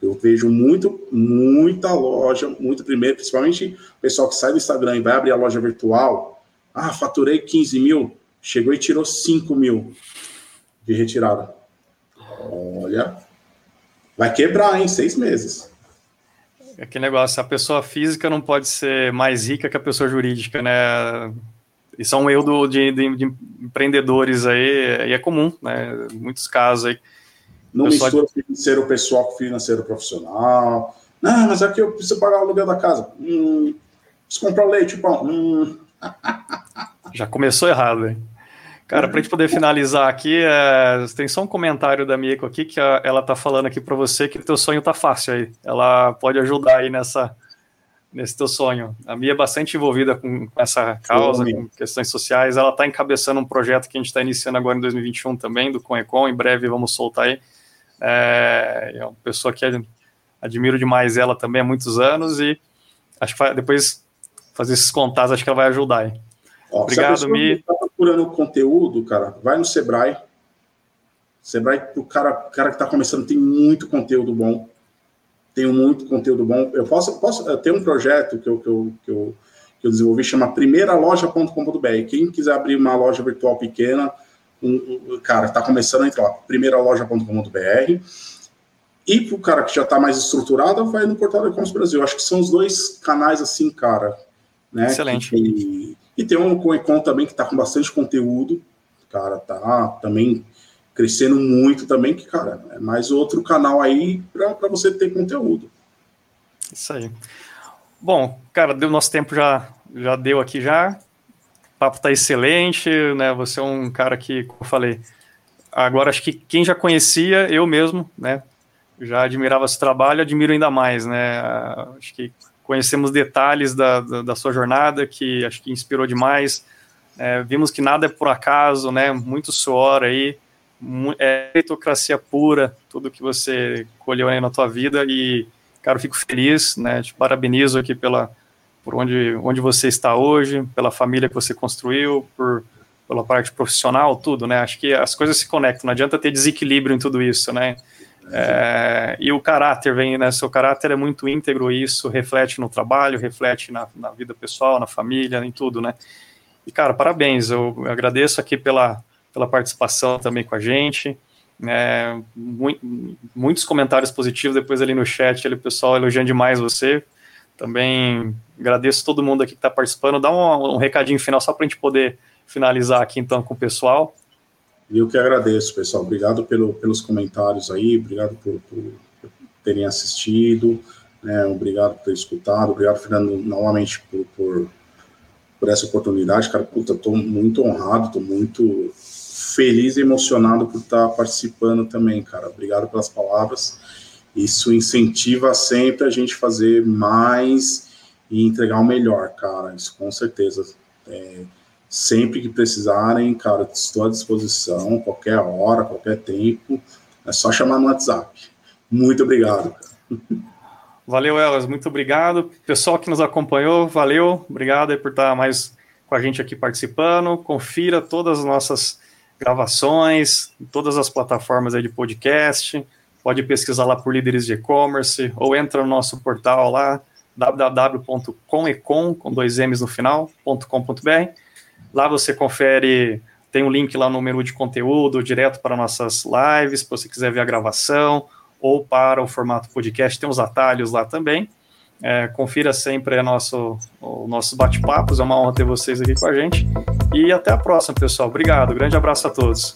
Eu vejo muito, muita loja, muito primeiro, principalmente o pessoal que sai do Instagram e vai abrir a loja virtual. Ah, faturei 15 mil, chegou e tirou 5 mil de retirada. Olha, vai quebrar em seis meses. É que negócio, a pessoa física não pode ser mais rica que a pessoa jurídica, né? Isso é um erro do, de, de, de empreendedores aí, e é comum, né? Muitos casos aí não mistura financeiro pessoal com financeiro profissional. Não, mas aqui eu preciso pagar o aluguel da casa. Hum, preciso comprar leite, pão. Hum. Já começou errado, hein? Cara, para a gente poder finalizar aqui, é, tem só um comentário da Mieko aqui, que a, ela tá falando aqui para você que o teu sonho tá fácil aí. Ela pode ajudar aí nessa, nesse teu sonho. A Mia é bastante envolvida com essa causa, Sim, com questões sociais. Ela está encabeçando um projeto que a gente está iniciando agora em 2021 também, do Conecon. Em breve vamos soltar aí. É, é uma pessoa que admiro demais ela também há muitos anos e acho que depois fazer esses contatos, acho que ela vai ajudar aí. Ó, Obrigado, Mi. Procurando conteúdo, cara, vai no Sebrae. Sebrae, o cara, cara que está começando, tem muito conteúdo bom. Tenho muito conteúdo bom. Eu posso, posso eu tenho um projeto que eu, que eu, que eu, que eu desenvolvi, chama primeiraloja.com.br. Quem quiser abrir uma loja virtual pequena, um, cara, está começando a entrar lá, primeiraloja.com.br. E para o cara que já está mais estruturado, vai no portal e-commerce Brasil. Acho que são os dois canais assim, cara. Né, Excelente. E tem um com Econ também que está com bastante conteúdo. cara, tá também crescendo muito também, que, cara, é mais outro canal aí para você ter conteúdo. Isso aí. Bom, cara, deu nosso tempo já já deu aqui já. O papo tá excelente, né? Você é um cara que, como eu falei, agora acho que quem já conhecia, eu mesmo, né? Já admirava seu trabalho, admiro ainda mais, né? Acho que conhecemos detalhes da, da, da sua jornada que acho que inspirou demais. É, vimos que nada é por acaso, né? Muito suor aí, é meritocracia pura, tudo que você colheu aí na tua vida e, cara, eu fico feliz, né? Te parabenizo aqui pela por onde, onde você está hoje, pela família que você construiu, por pela parte profissional, tudo, né? Acho que as coisas se conectam, não adianta ter desequilíbrio em tudo isso, né? É, e o caráter vem, né? Seu caráter é muito íntegro, e isso reflete no trabalho, reflete na, na vida pessoal, na família, em tudo, né? E, cara, parabéns, eu agradeço aqui pela, pela participação também com a gente. É, mu muitos comentários positivos depois ali no chat, ali, o pessoal elogiando demais você. Também agradeço todo mundo aqui que está participando. Dá um, um recadinho final só para a gente poder finalizar aqui então com o pessoal. Eu que agradeço, pessoal. Obrigado pelo, pelos comentários aí, obrigado por, por terem assistido, né, obrigado por ter escutado, obrigado, Fernando, novamente por, por, por essa oportunidade. Cara, puta, tô muito honrado, tô muito feliz e emocionado por estar participando também, cara. Obrigado pelas palavras. Isso incentiva sempre a gente fazer mais e entregar o melhor, cara. Isso com certeza. É, Sempre que precisarem, cara, estou à disposição, qualquer hora, qualquer tempo. É só chamar no WhatsApp. Muito obrigado. Valeu, Elas, muito obrigado. Pessoal que nos acompanhou, valeu. Obrigado por estar mais com a gente aqui participando. Confira todas as nossas gravações, todas as plataformas aí de podcast. Pode pesquisar lá por líderes de e-commerce ou entra no nosso portal lá www.comecom com dois M's no final, .com.br Lá você confere, tem um link lá no menu de conteúdo direto para nossas lives, se você quiser ver a gravação, ou para o formato podcast, tem os atalhos lá também. É, confira sempre nosso, o nosso bate-papos, é uma honra ter vocês aqui com a gente. E até a próxima, pessoal. Obrigado, grande abraço a todos.